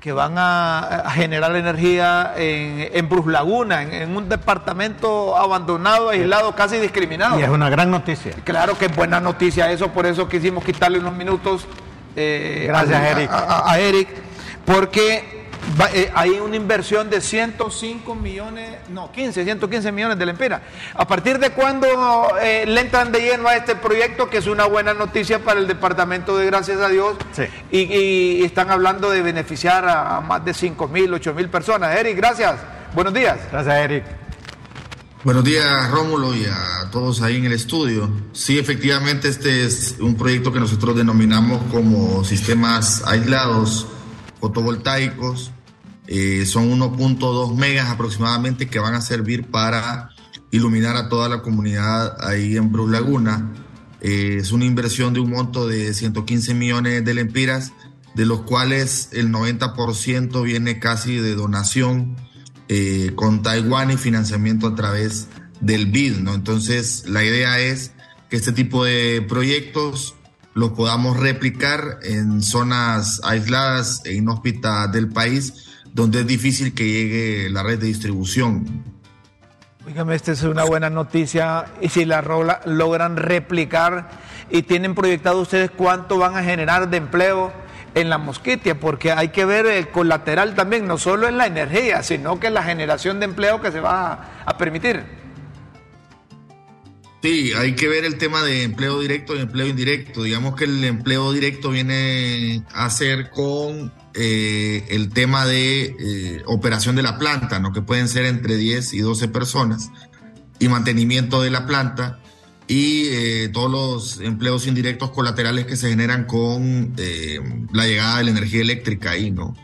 que van a, a generar energía en, en Brus Laguna, en, en un departamento abandonado, aislado, casi discriminado. Y es una gran noticia. Claro que es buena noticia eso, por eso quisimos quitarle unos minutos. eh, Gracias, a, Eric. A, a Eric, porque va- eh, hay una inversión de 105 millones, no, 15, 115 millones de lempiras. ¿A partir de cuándo eh, le entran de lleno a este proyecto, que es una buena noticia para el departamento de Gracias a Dios? Sí. Y, y están hablando de beneficiar a, a más de 5 mil, 8 mil personas. Eric, gracias. Buenos días. Gracias, Eric. Buenos días, Rómulo, y a todos ahí en el estudio. Sí, efectivamente, este es un proyecto que nosotros denominamos como sistemas aislados fotovoltaicos. Eh, son 1.2 megas aproximadamente que van a servir para iluminar a toda la comunidad ahí en Brus Laguna. Eh, es una inversión de un monto de 115 millones de lempiras, de los cuales el 90% viene casi de donación eh, con Taiwán y financiamiento a través del BID, ¿no? Entonces, la idea es que este tipo de proyectos los podamos replicar en zonas aisladas e inhóspitas del país, donde es difícil que llegue la red de distribución. Dígame, esta es una buena noticia y si la rola, logran replicar y tienen proyectado ustedes cuánto van a generar de empleo en la mosquitia, porque hay que ver el colateral también, no solo en la energía, sino que la generación de empleo que se va a permitir. Sí, hay que ver el tema de empleo directo y empleo indirecto. Digamos que el empleo directo viene a ser con eh, el tema de eh, operación de la planta, ¿no? que pueden ser entre 10 y 12 personas, y mantenimiento de la planta, y eh, todos los empleos indirectos colaterales que se generan con la llegada de la energía eléctrica ahí, ¿no?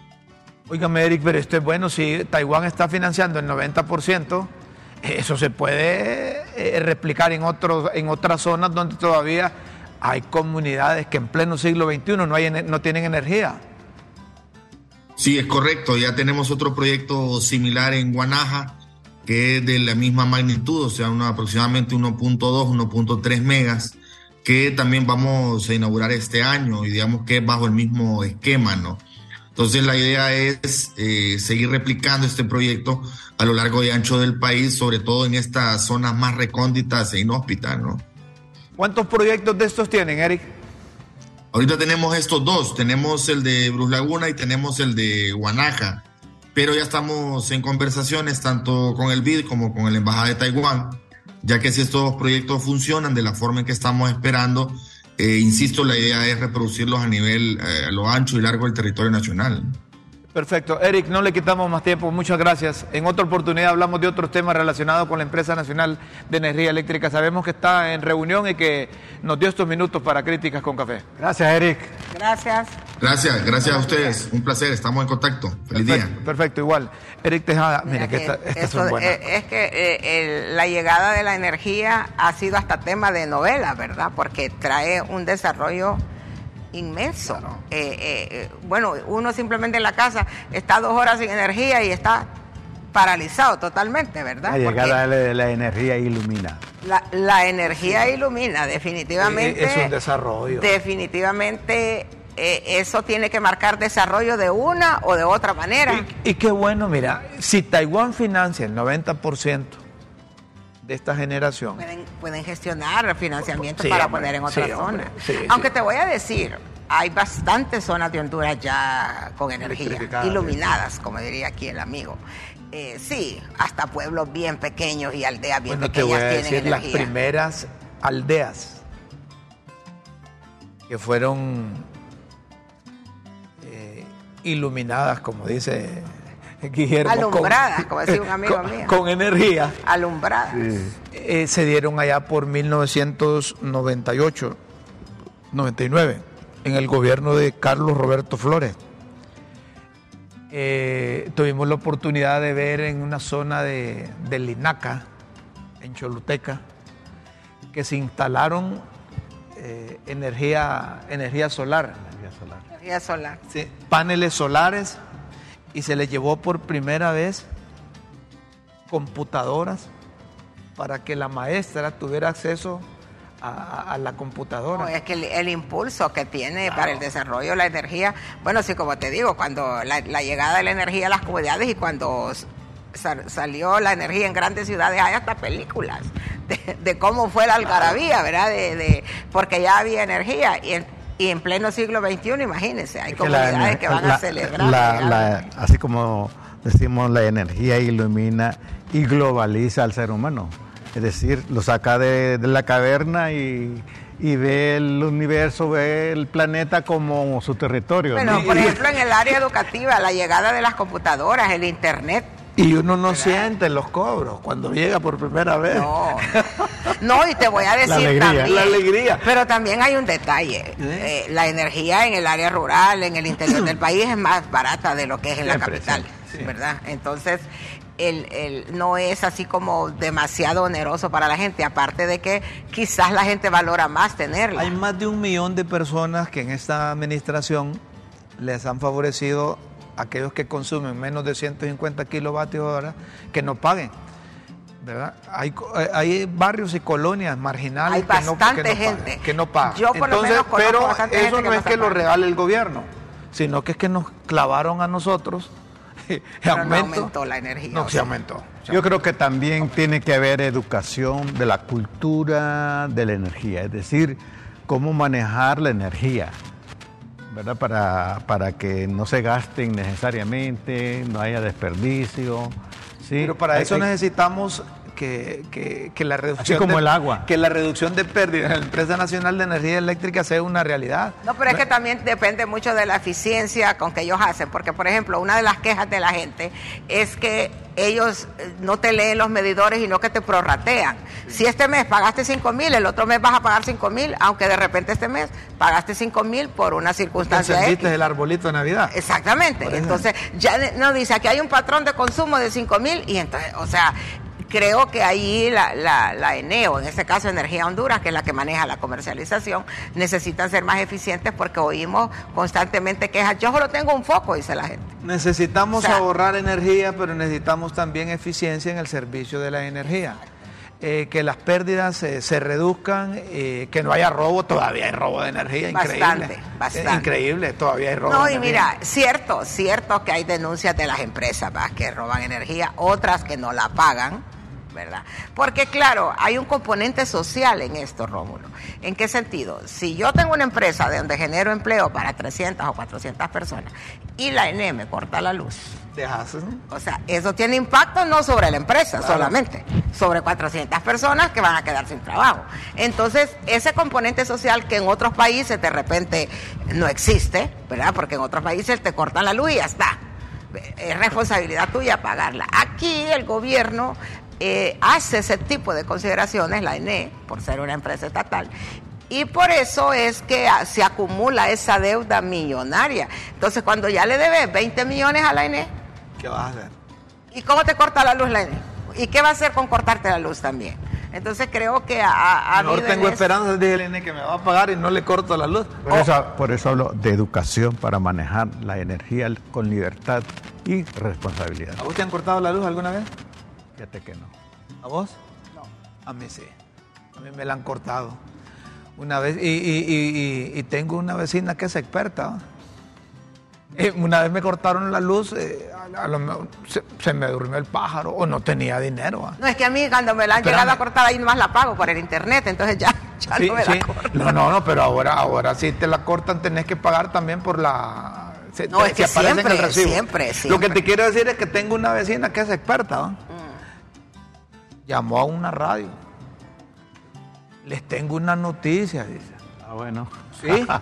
Óigame, Eric, pero esto es bueno, si Taiwán está financiando el 90%, eso se puede replicar en, otros, en otras zonas donde todavía hay comunidades que en pleno siglo XXI no tienen energía. Sí, es correcto. Ya tenemos otro proyecto similar en Guanaja, que es de la misma magnitud, o sea, aproximadamente 1.2, 1.3 megas, que también vamos a inaugurar este año y digamos que es bajo el mismo esquema, ¿no? Entonces la idea es eh, seguir replicando este proyecto a lo largo y ancho del país, sobre todo en estas zonas más recónditas e inhóspitas, ¿no? ¿Cuántos proyectos de estos tienen, Eric? Ahorita tenemos estos dos, tenemos el de Brus Laguna y tenemos el de Guanaja, pero ya estamos en conversaciones tanto con el BID como con la Embajada de Taiwán, ya que si estos proyectos funcionan de la forma en que estamos esperando, eh, insisto, la idea es reproducirlos a nivel, eh, a lo ancho y largo del territorio nacional. Perfecto. Eric, no le quitamos más tiempo. Muchas gracias. En otra oportunidad hablamos de otros temas relacionados con la Empresa Nacional de Energía Eléctrica. Sabemos que está en reunión y que nos dio estos minutos para críticas con café. Gracias, Eric. Gracias. Gracias, gracias a ustedes. Un placer. Estamos en contacto. Feliz perfecto, día. Perfecto, igual. Eric Tejada, mire que, esta, estas son buenas. Es, que eh, la llegada de la energía ha sido hasta tema de novela, ¿verdad? Porque trae un desarrollo inmenso. Eh, eh, eh, bueno, uno simplemente en la casa está dos horas sin energía y está paralizado totalmente, ¿verdad? La llegada de la energía ilumina. La, energía ilumina, definitivamente. es un desarrollo. Definitivamente eso tiene que marcar desarrollo de una o de otra manera. Y, y qué bueno, mira, si Taiwán financia el 90%, de esta generación. Pueden, gestionar financiamiento para poner en otra zona. Aunque te voy a decir, hay bastantes zonas de Honduras ya con energía, iluminadas, como diría aquí el amigo. Eh, sí, hasta pueblos bien pequeños y aldeas bien pequeñas te voy a decir Las primeras aldeas que fueron eh, iluminadas, como dice Alumbradas, como decía un amigo mío. Con energía. Alumbradas. Eh, se dieron allá por 1998, 99, en el gobierno de Carlos Roberto Flores. Eh, tuvimos la oportunidad de ver en una zona de, Linaca, en Choluteca, que se instalaron eh, energía, energía solar. Energía solar. Energía solar. Sí, paneles solares y se le llevó por primera vez computadoras para que la maestra tuviera acceso a, la computadora. es que el, impulso que tiene para el desarrollo de la energía, bueno, sí, como te digo, cuando la, llegada de la energía a las comunidades y cuando salió la energía en grandes ciudades, hay hasta películas de, cómo fue la algarabía, ¿verdad? De, porque ya había energía. Y, y en pleno siglo XXI, imagínense, hay comunidades que van a celebrar. así como decimos, la energía ilumina y globaliza al ser humano. Es decir, lo saca de, la caverna y, ve el universo, ve el planeta como su territorio. Bueno, por ejemplo, en el área educativa, la llegada de las computadoras, el Internet, y uno no siente los cobros cuando llega por primera vez. No, no y te voy a decir también. La alegría. Pero también hay un detalle. ¿Eh? la energía en el área rural, en el interior del país, es más barata de lo que es en la capital, ¿verdad? Entonces, el, el, no es así como demasiado oneroso para la gente, aparte de que quizás la gente valora más tenerla. Hay más de un millón de personas que en esta administración les han favorecido aquellos que consumen menos de 150 kilovatios hora que no paguen. ¿verdad? Hay, hay barrios y colonias marginales hay bastante gente que no pagan. Entonces, pero eso no es que lo regale el gobierno, sino que es que nos clavaron a nosotros Pero no aumentó la energía. No, o sea. aumentó. Yo creo que también tiene que haber educación de la cultura de la energía, es decir, cómo manejar la energía, ¿verdad? Para, para que no se gasten necesariamente, no haya desperdicio. ¿sí? Pero para eso hay- necesitamos que, que- que la reducción como de, el agua. que la reducción de pérdidas en la empresa nacional de energía eléctrica sea una realidad. No, pero es que también depende mucho de la eficiencia con que ellos hacen, porque por ejemplo, una de las quejas de la gente es que ellos eh, no te leen los medidores y no que te prorratean. Si este mes pagaste 5 mil, el otro mes vas a pagar 5 mil, aunque de repente este mes pagaste 5 mil por una circunstancia Encendiste X. el arbolito de Navidad. Exactamente. Entonces, ya no dice, aquí hay un patrón de consumo de 5 mil y entonces, o sea, creo que ahí la, la, la ENEO, en este caso Energía Honduras, que es la que maneja la comercialización, necesitan ser más eficientes porque oímos constantemente quejas. Yo solo tengo un foco, dice la gente. Necesitamos O sea- ahorrar energía, pero necesitamos también eficiencia en el servicio de la energía. Eh, que las pérdidas eh, se reduzcan, eh, que no haya robo, todavía hay robo de energía, increíble. Bastante, bastante. Eh, increíble, todavía hay robo. No, de y energía. mira, cierto, cierto que hay denuncias de las empresas ¿va? que roban energía, otras que no la pagan, ¿verdad? Porque claro, hay un componente social en esto, Rómulo. ¿En qué sentido? Si yo tengo una empresa de donde genero empleo para 300 o 400 personas y la ENE me corta la luz, o sea, eso tiene impacto no sobre la empresa Claro. solamente, sobre 400 personas que van a quedar sin trabajo. Entonces, ese componente social que en otros países de repente no existe, ¿verdad? Porque en otros países te cortan la luz y ya está. Es responsabilidad tuya pagarla. Aquí el gobierno eh, hace ese tipo de consideraciones, la ENE, por ser una empresa estatal, y por eso es que ah, se acumula esa deuda millonaria. Entonces, cuando ya le debes 20 millones a la ENE, ¿Qué vas a hacer? ¿Y cómo te corta la luz, Lenny? ¿Y qué va a hacer con cortarte la luz también? Entonces creo que ha, ha Mejor tengo esperanza, dije Elena, que me va a pagar y no le corto la luz. Por, eso, por eso hablo de educación para manejar la energía con libertad y responsabilidad. ¿A vos te han cortado la luz alguna vez? Fíjate que no. ¿A vos? No. A mí sí. A mí me la han cortado. Una vez, y, y- y- y- y tengo una vecina que es experta. Eh, una vez me cortaron la luz, eh, a, a lo mejor se, se me durmió el pájaro o no tenía dinero. ¿va? No, es que a mí cuando me la han Espérame. llegado a cortar ahí nomás la pago por el internet, entonces ya, ya Sí, no me sí. la cortan. No, no, no, pero ahora, ahora si te la cortan tenés que pagar también por la... se- No, es que aparece en el siempre, recibo. siempre, Lo que siempre. te quiero decir es que tengo una vecina que es experta. Llamó a una radio. Les tengo una noticia, dice. Ah, bueno. ¿Sí?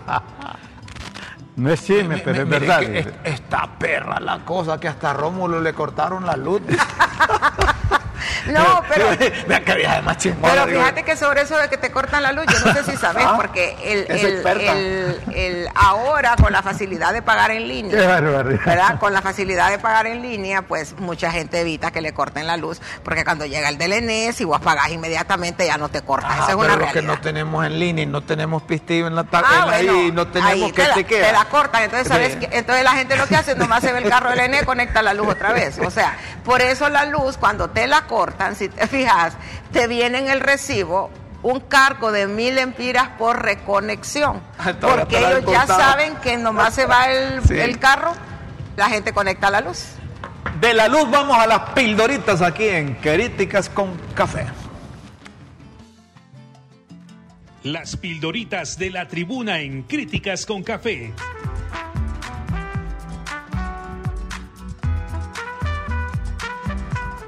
No es chisme, pero es verdad. que dice. es- está perra la cosa que hasta a Rómulo le cortaron la luz. No, pero... Vea que viaje más chingona, Pero fíjate que sobre eso de que te cortan la luz, yo no sé si sabes, Ah, porque el, el- el- el- ahora con la facilidad de pagar en línea, Qué. ¿verdad? Con la facilidad de pagar en línea, pues mucha gente evita que le corten la luz, porque cuando llega el del ENES, si vos pagás inmediatamente ya no te cortan. Ah, Esa es pero una los que realidad. no tenemos en línea y no tenemos pistillo en la tarde Ah, ahí no tenemos ahí que te, la, te queda. te la cortan, entonces sabes Sí. que, entonces la gente lo que hace nomás se ve el carro del ENE, conecta la luz otra vez. O sea, por eso la luz cuando te la cortan, si te fijas, te viene en el recibo un cargo de mil empiras por reconexión, Ah, porque ellos ya saben que nomás se va el, Sí. el carro, la gente conecta la luz. De la luz vamos a las pildoritas aquí en Críticas con Café. Las pildoritas de la tribuna en Críticas con Café.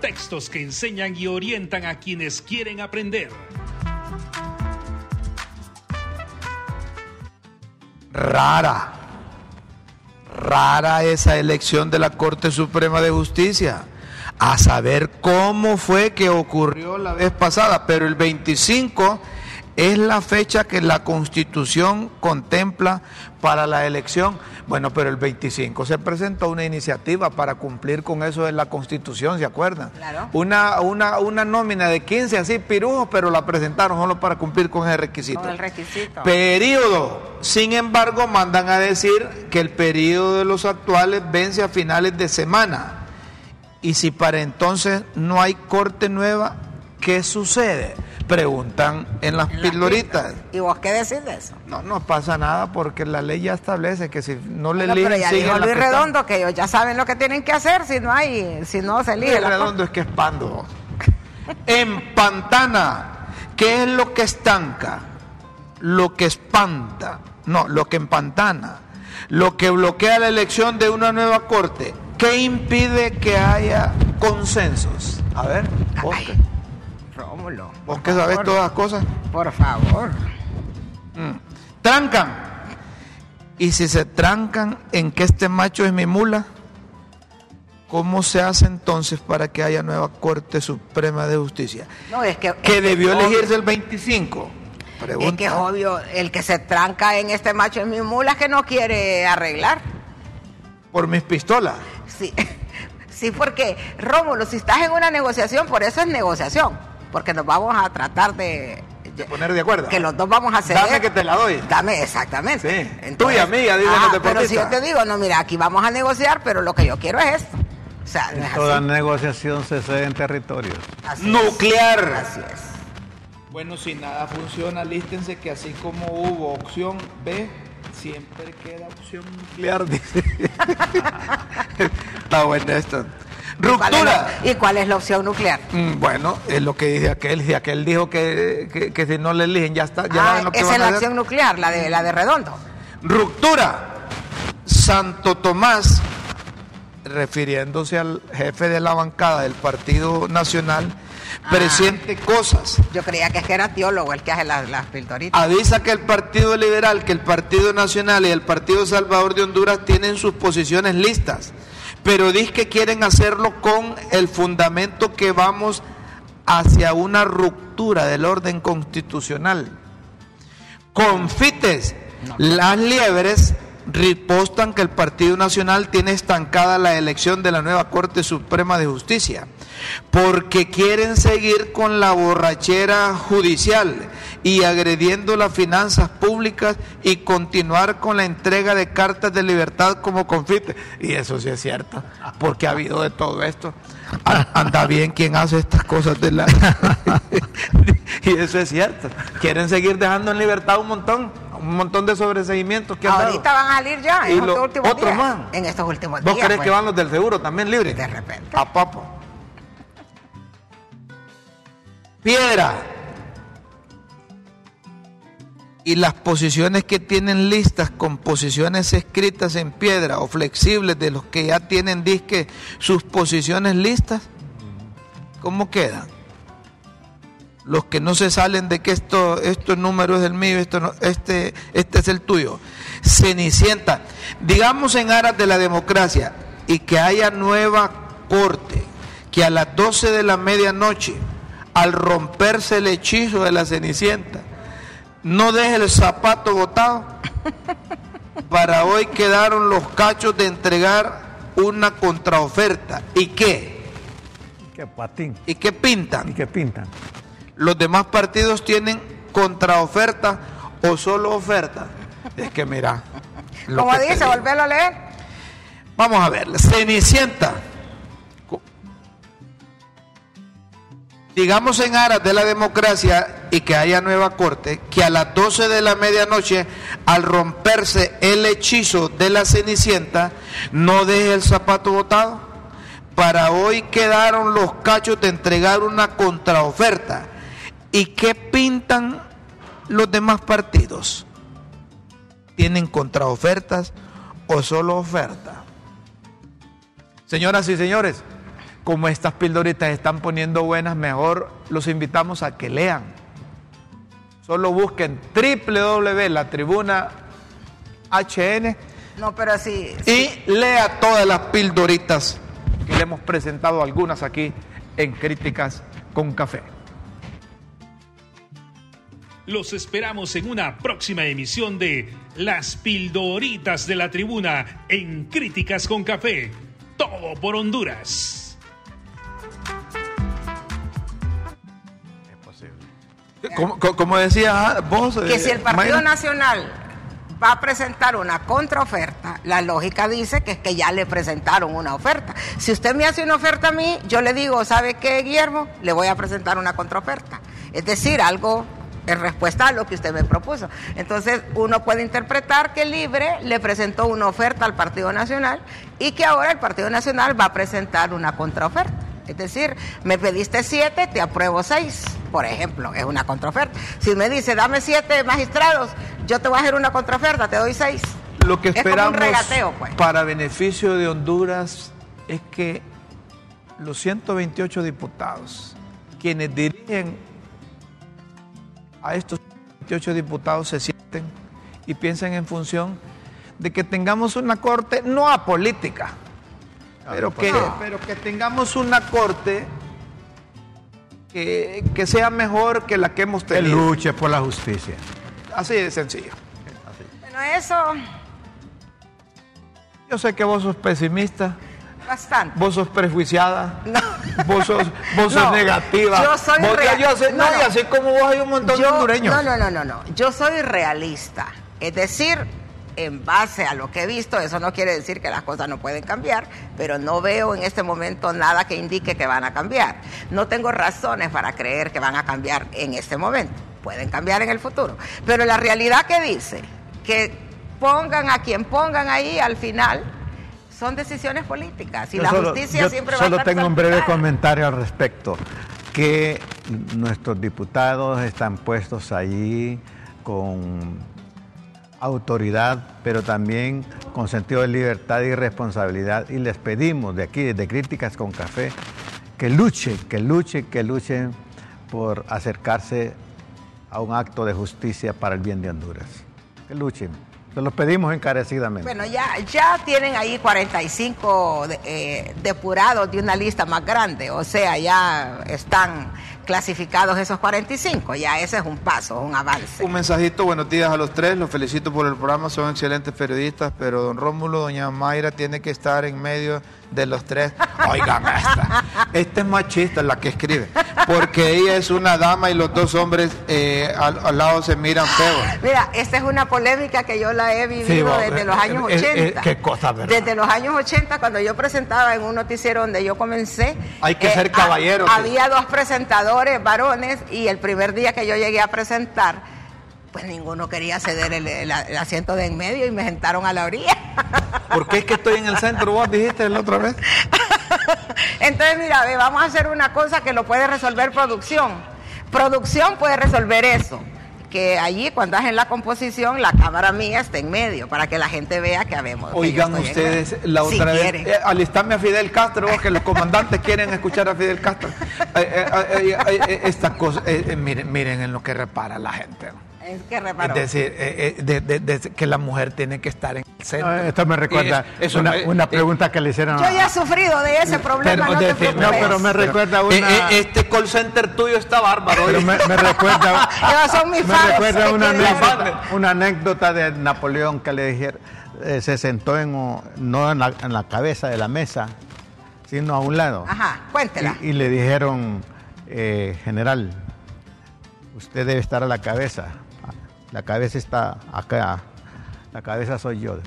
Textos que enseñan y orientan a quienes quieren aprender. Rara. Rara esa elección de la Corte Suprema de Justicia. A saber cómo fue que ocurrió la vez pasada, pero el 25 es la fecha que la Constitución contempla para la elección. Bueno, pero el 25 se presentó una iniciativa para cumplir con eso de la Constitución, ¿se acuerdan? Claro. Una, una, una nómina de 15 así pirujos, pero la presentaron solo para cumplir con ese requisito. Con el requisito. Periodo. Sin embargo, mandan a decir que el periodo de los actuales vence a finales de semana. Y si para entonces no hay corte nueva, ¿qué sucede? Preguntan en las En pildoritas. ¿Y vos qué decís de eso? No, no pasa nada porque la ley ya establece que si no le Bueno, pero eligen, ya dijo Luis. Redondo que ellos ya saben lo que tienen que hacer si no hay, si no se elige. Luis Redondo es que es pando. Empantana. ¿Qué es lo que estanca? Lo que espanta. No, lo que empantana. Lo que bloquea la elección de una nueva corte. ¿Qué impide que haya consensos? A ver, vos, Ay, que- Rómulo. Vos por que sabés todas las cosas. Por favor. Mm. Trancan. Y si se trancan en que este macho es mi mula, ¿cómo se hace entonces para que haya nueva Corte Suprema de Justicia? No, es que. Que es debió elegirse el 25. Pregunta. Es que es obvio, el que se tranca en este macho es mi mula que no quiere arreglar. Por mis pistolas. Sí, sí, porque Rómulo, si estás en una negociación, por eso es negociación, porque nos vamos a tratar de, De poner de acuerdo. que los dos vamos a hacer. Dame que te la doy. Dame, exactamente. Sí. Tuya, amiga, digo ah, los deportistas. Pero si yo te digo, no, mira, aquí vamos a negociar, pero lo que yo quiero es esto. O sea, no es Toda así. negociación se cede en territorios. Así es. Nuclear. Así es. Bueno, si nada funciona, lístense que así como hubo opción B, siempre queda opción nuclear, dice. Está bueno esto. ¿Y cuál es Ruptura. la- ¿Y cuál es la opción nuclear? Mm, Bueno, es lo que dice aquel. Si aquel dijo que, que, que si no le eligen, ya está. Ya Ah, saben lo que esa van es a la hacer. acción nuclear, la de la de Redondo. Ruptura. Santo Tomás, refiriéndose al jefe de la bancada del Partido Nacional, Ah. presiente cosas. Yo creía que es que era teólogo el que hace las, las pildoritas. Avisa que el Partido Liberal, que el Partido Nacional y el Partido Salvador de Honduras tienen sus posiciones listas, pero dice que quieren hacerlo con el fundamento que vamos hacia una ruptura del orden constitucional. Confites, las liebres ripostan que el Partido Nacional tiene estancada la elección de la nueva Corte Suprema de Justicia, porque quieren seguir con la borrachera judicial y agrediendo las finanzas públicas y continuar con la entrega de cartas de libertad como confite. Y eso sí es cierto, porque ha habido de todo esto. Anda bien quien hace estas cosas de la... y eso es cierto. Quieren seguir dejando en libertad un montón, un montón de sobreseguimientos que han dado. Ahorita van a salir ya Y en estos últimos otro días. más. En estos últimos ¿Vos días. crees pues. que van los del seguro también libres? De repente. A papo. Piedra. Y las posiciones que tienen listas con posiciones escritas en piedra o flexibles de los que ya tienen disque sus posiciones listas, ¿cómo quedan? Los que no se salen de que esto, esto número es el mío, esto no- este, este es el tuyo. Cenicienta, digamos en aras de la democracia y que haya nueva corte, que a las 12 de la medianoche, al romperse el hechizo de la Cenicienta, no deje el zapato botado. Para hoy quedaron los cachos de entregar una contraoferta. ¿Y qué? Qué patín. ¿Y qué pintan? ¿Y qué pintan? Los demás partidos tienen contraoferta o solo oferta. Es que mira. Como que dice, volverlo a leer. Vamos a ver, Cenicienta. Digamos en aras de la democracia y que haya nueva corte, que a las 12 de la medianoche, al romperse el hechizo de la Cenicienta, no deje el zapato botado. Para hoy quedaron los cachos de entregar una contraoferta. ¿Y qué pintan los demás partidos? ¿Tienen contraofertas o solo oferta? Señoras y señores, como estas pildoritas están poniendo buenas, mejor los invitamos a que lean. Solo busquen www, la tribuna HN No, pero sí. y lea todas las pildoritas que le hemos presentado algunas aquí en Críticas con Café. Los esperamos en una próxima emisión de Las Pildoritas de la Tribuna en Críticas con Café. Todo por Honduras. Como, co- como decía vos, que eh, si el Partido Mayra, Nacional va a presentar una contraoferta, la lógica dice que es que ya le presentaron una oferta. Si usted me hace una oferta a mí, yo le digo, ¿sabe qué, Guillermo? Le voy a presentar una contraoferta. Es decir, algo en respuesta a lo que usted me propuso. Entonces, uno puede interpretar que Libre le presentó una oferta al Partido Nacional y que ahora el Partido Nacional va a presentar una contraoferta. Es decir, me pediste siete, te apruebo seis, por ejemplo, es una contraoferta. Si me dice, dame siete magistrados, yo te voy a hacer una contraoferta, te doy seis. Lo que Es esperamos regateo, pues. para beneficio de Honduras es que los 128 diputados, quienes dirigen a estos 128 diputados, se sienten y piensen en función de que tengamos una corte no apolítica, pero que, pero que tengamos una corte que, que sea mejor que la que hemos Que tenido. luche por la justicia. Así de sencillo. Bueno, eso, Yo sé que vos sos pesimista, bastante. vos sos prejuiciada, No. vos sos, vos sos No, negativa. yo soy Vos- rea- yo sé- no, no, y no. así como vos hay un montón de hondureños. No, no, no, no, no. Yo soy realista. Es decir, en base a lo que he visto, eso no quiere decir que las cosas no pueden cambiar, pero no veo en este momento nada que indique que van a cambiar. No tengo razones para creer que van a cambiar en este momento. Pueden cambiar en el futuro. Pero la realidad que dice que pongan a quien pongan ahí al final son decisiones políticas y Yo la solo- justicia yo siempre va a Solo estar tengo un breve comentario al respecto. Que nuestros diputados están puestos allí con autoridad, pero también con sentido de libertad y responsabilidad. Y les pedimos de aquí, de Críticas con Café, que luchen, que luchen, que luchen por acercarse a un acto de justicia para el bien de Honduras. Que luchen. Se los pedimos encarecidamente. Bueno, ya, ya tienen ahí 45 de- eh, depurados de una lista más grande, o sea, ya están clasificados esos 45, ya ese es un paso, un avance. Un mensajito, buenos días a los tres, los felicito por el programa, son excelentes periodistas, pero don Rómulo, doña Mayra tiene que estar en medio de los tres. Oigan esta, esta es machista la que escribe, porque ella es una dama y los dos hombres eh, al, al lado se miran feos. Mira, esta es una polémica que yo la he vivido Sí, vos, desde eh, los años eh, eh, 80. qué cosa, ¿verdad? Desde los años 80, cuando yo presentaba en un noticiero donde yo comencé. Hay que ser caballero, Había dos presentadores varones y el primer día que yo llegué a presentar, pues ninguno quería ceder el, el- el asiento de en medio y me sentaron a la orilla. ¿Por qué es que estoy en el centro? Vos dijiste la otra vez. Entonces, mira, ve, vamos a hacer una cosa que lo puede resolver producción. Producción puede resolver eso. Que allí, cuando hacen la composición, la cámara mía está en medio, para que la gente vea que habemos. Oigan ustedes, la Si otra vez, eh, alistarme a Fidel Castro, que los comandantes quieren escuchar a Fidel Castro. Eh, eh, eh, esta cosa, eh, eh, miren, miren en lo que repara la gente. Es que reparó. Es decir, eh, eh, de- de- de- que la mujer tiene que estar en el centro. No, esto me recuerda Y eso, una, eh, una eh, pregunta que le hicieron Yo ya he sufrido de ese problema, pero, no te no, pero me recuerda una- eh, eh, este call center tuyo está bárbaro. Pero me, me recuerda, son mis me fans, recuerda ¿qué una, anécdota, una anécdota de Napoleón que le dijeron, eh, se sentó en, no en la, en la cabeza de la mesa, sino a un lado. Ajá, cuéntela. Y, y le dijeron, eh, general, usted debe estar a la cabeza. La cabeza está acá. La cabeza soy yo.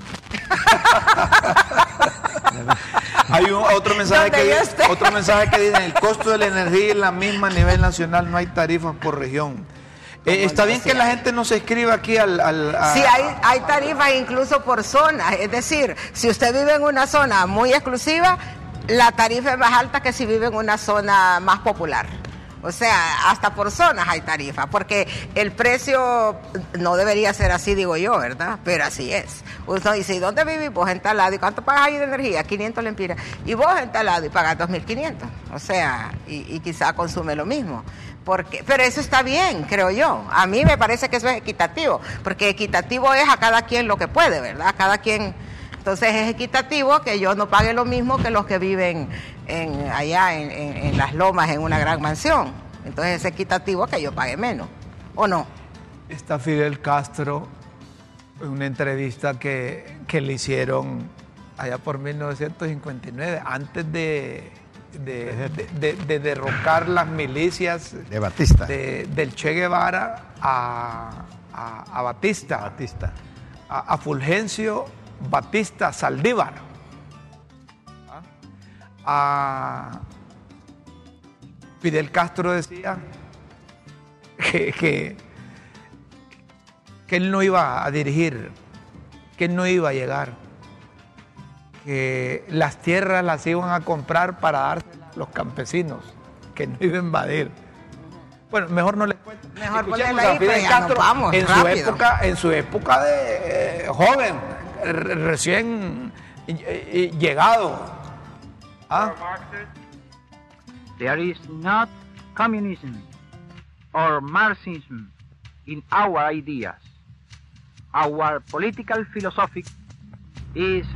Hay un- otro mensaje que dice, otro mensaje que dice, el costo de la energía es la misma a nivel nacional, no hay tarifas por región. Eh, está bien que la gente no se escriba aquí al... al- a- Sí, hay, hay tarifas incluso por zona. Es decir, si usted vive en una zona muy exclusiva, la tarifa es más alta que si vive en una zona más popular. O sea, hasta por zonas hay tarifa, porque el precio no debería ser así, digo yo, ¿verdad? Pero así es. Uno dice, ¿y dónde vivís? Vos en tal lado. ¿Y cuánto pagas ahí de energía? 500 lempiras. Y vos en tal lado y pagas 2.500. O sea, y, y quizá consume lo mismo. Porque, pero eso está bien, creo yo. A mí me parece que eso es equitativo, porque equitativo es a cada quien lo que puede, ¿verdad? Cada quien. Entonces es equitativo que yo no pague lo mismo que los que viven en, allá en, en- en las lomas en una gran mansión. Entonces es equitativo que yo pague menos, ¿o no? Está Fidel Castro en una entrevista que, que le hicieron allá por 1959, antes de, de, de- de- de derrocar las milicias De Batista. de- del Che Guevara a, a- a Batista, Batista. a, a Fulgencio Batista Saldívar. ¿Ah? A Fidel Castro decía que, que, que él no iba a dirigir, que él no iba a llegar, que las tierras las iban a comprar para dárselas a los campesinos, que no iba a invadir. Bueno, mejor no les cuento. Mejor Escuchemos a Fidel Castro vamos, en su época, en su época de eh, joven, recién eh, eh, llegado. ¿Ah? There is not communism or Marxism in our ideas. Our political philosophy is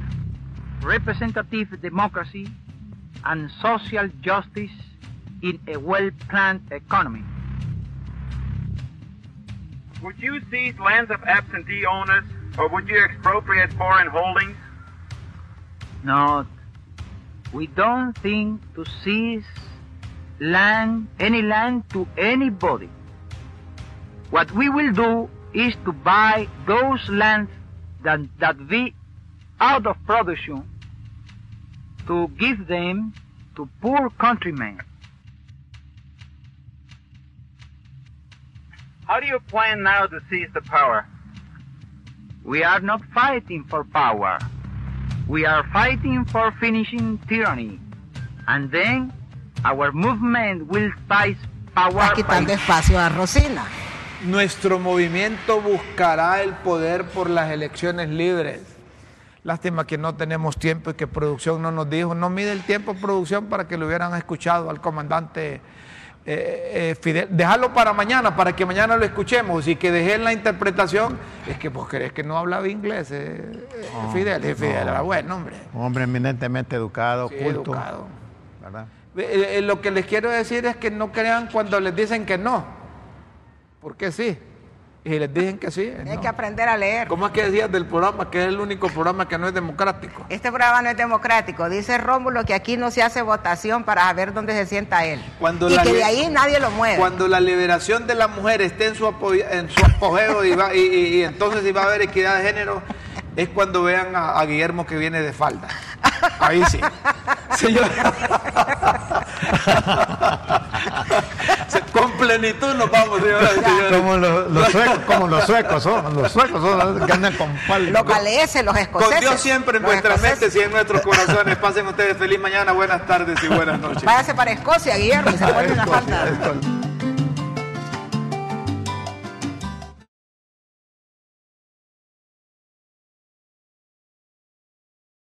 representative democracy and social justice in a well planned economy. Would you seize lands of absentee owners or would you expropriate foreign holdings? Not. We don't think to seize land, any land to anybody. What we will do is to buy those lands that, that be out of production to give them to poor countrymen. How do you plan now to seize the power? We are not fighting for power. We are fighting for finishing tyranny. And then our movement will seize power Está quitando espacio a Rosina. Nuestro movimiento buscará el poder por las elecciones libres. Lástima que no tenemos tiempo y que producción no nos dijo, no mide el tiempo producción para que lo hubieran escuchado al comandante eh, eh, Fidel. Dejarlo para mañana, para que mañana lo escuchemos y que dejen la interpretación. Es que vos crees que no hablaba inglés, eh, No, Fidel. Fidel era bueno, hombre. Un hombre eminentemente educado, Sí, culto. educado. ¿verdad? Lo que les quiero decir es que no crean cuando les dicen que no, porque sí. Y les dicen que sí, Hay no. que aprender a leer. ¿Cómo es que decías del programa que es el único programa que no es democrático? Este programa no es democrático. Dice Rómulo que aquí no se hace votación para ver dónde se sienta él. Cuando y la que de ahí nadie lo mueve. Cuando la liberación de la mujer esté en su, apo- en su apogeo y, va- y- y- y entonces si va a haber equidad de género, es cuando vean a, a Guillermo que viene de falda. Ahí sí. Señor. Se- Con plenitud nos vamos, señoras y señores. Como los, los suecos, como los suecos son, los suecos son los que andan con falda. Los galeses, los escoceses. Con Dios siempre en vuestras mentes y en nuestros corazones. Pasen ustedes feliz mañana, buenas tardes y buenas noches. Váyase para Escocia, Guillermo, y se pone una falta. Escocia, Escocia.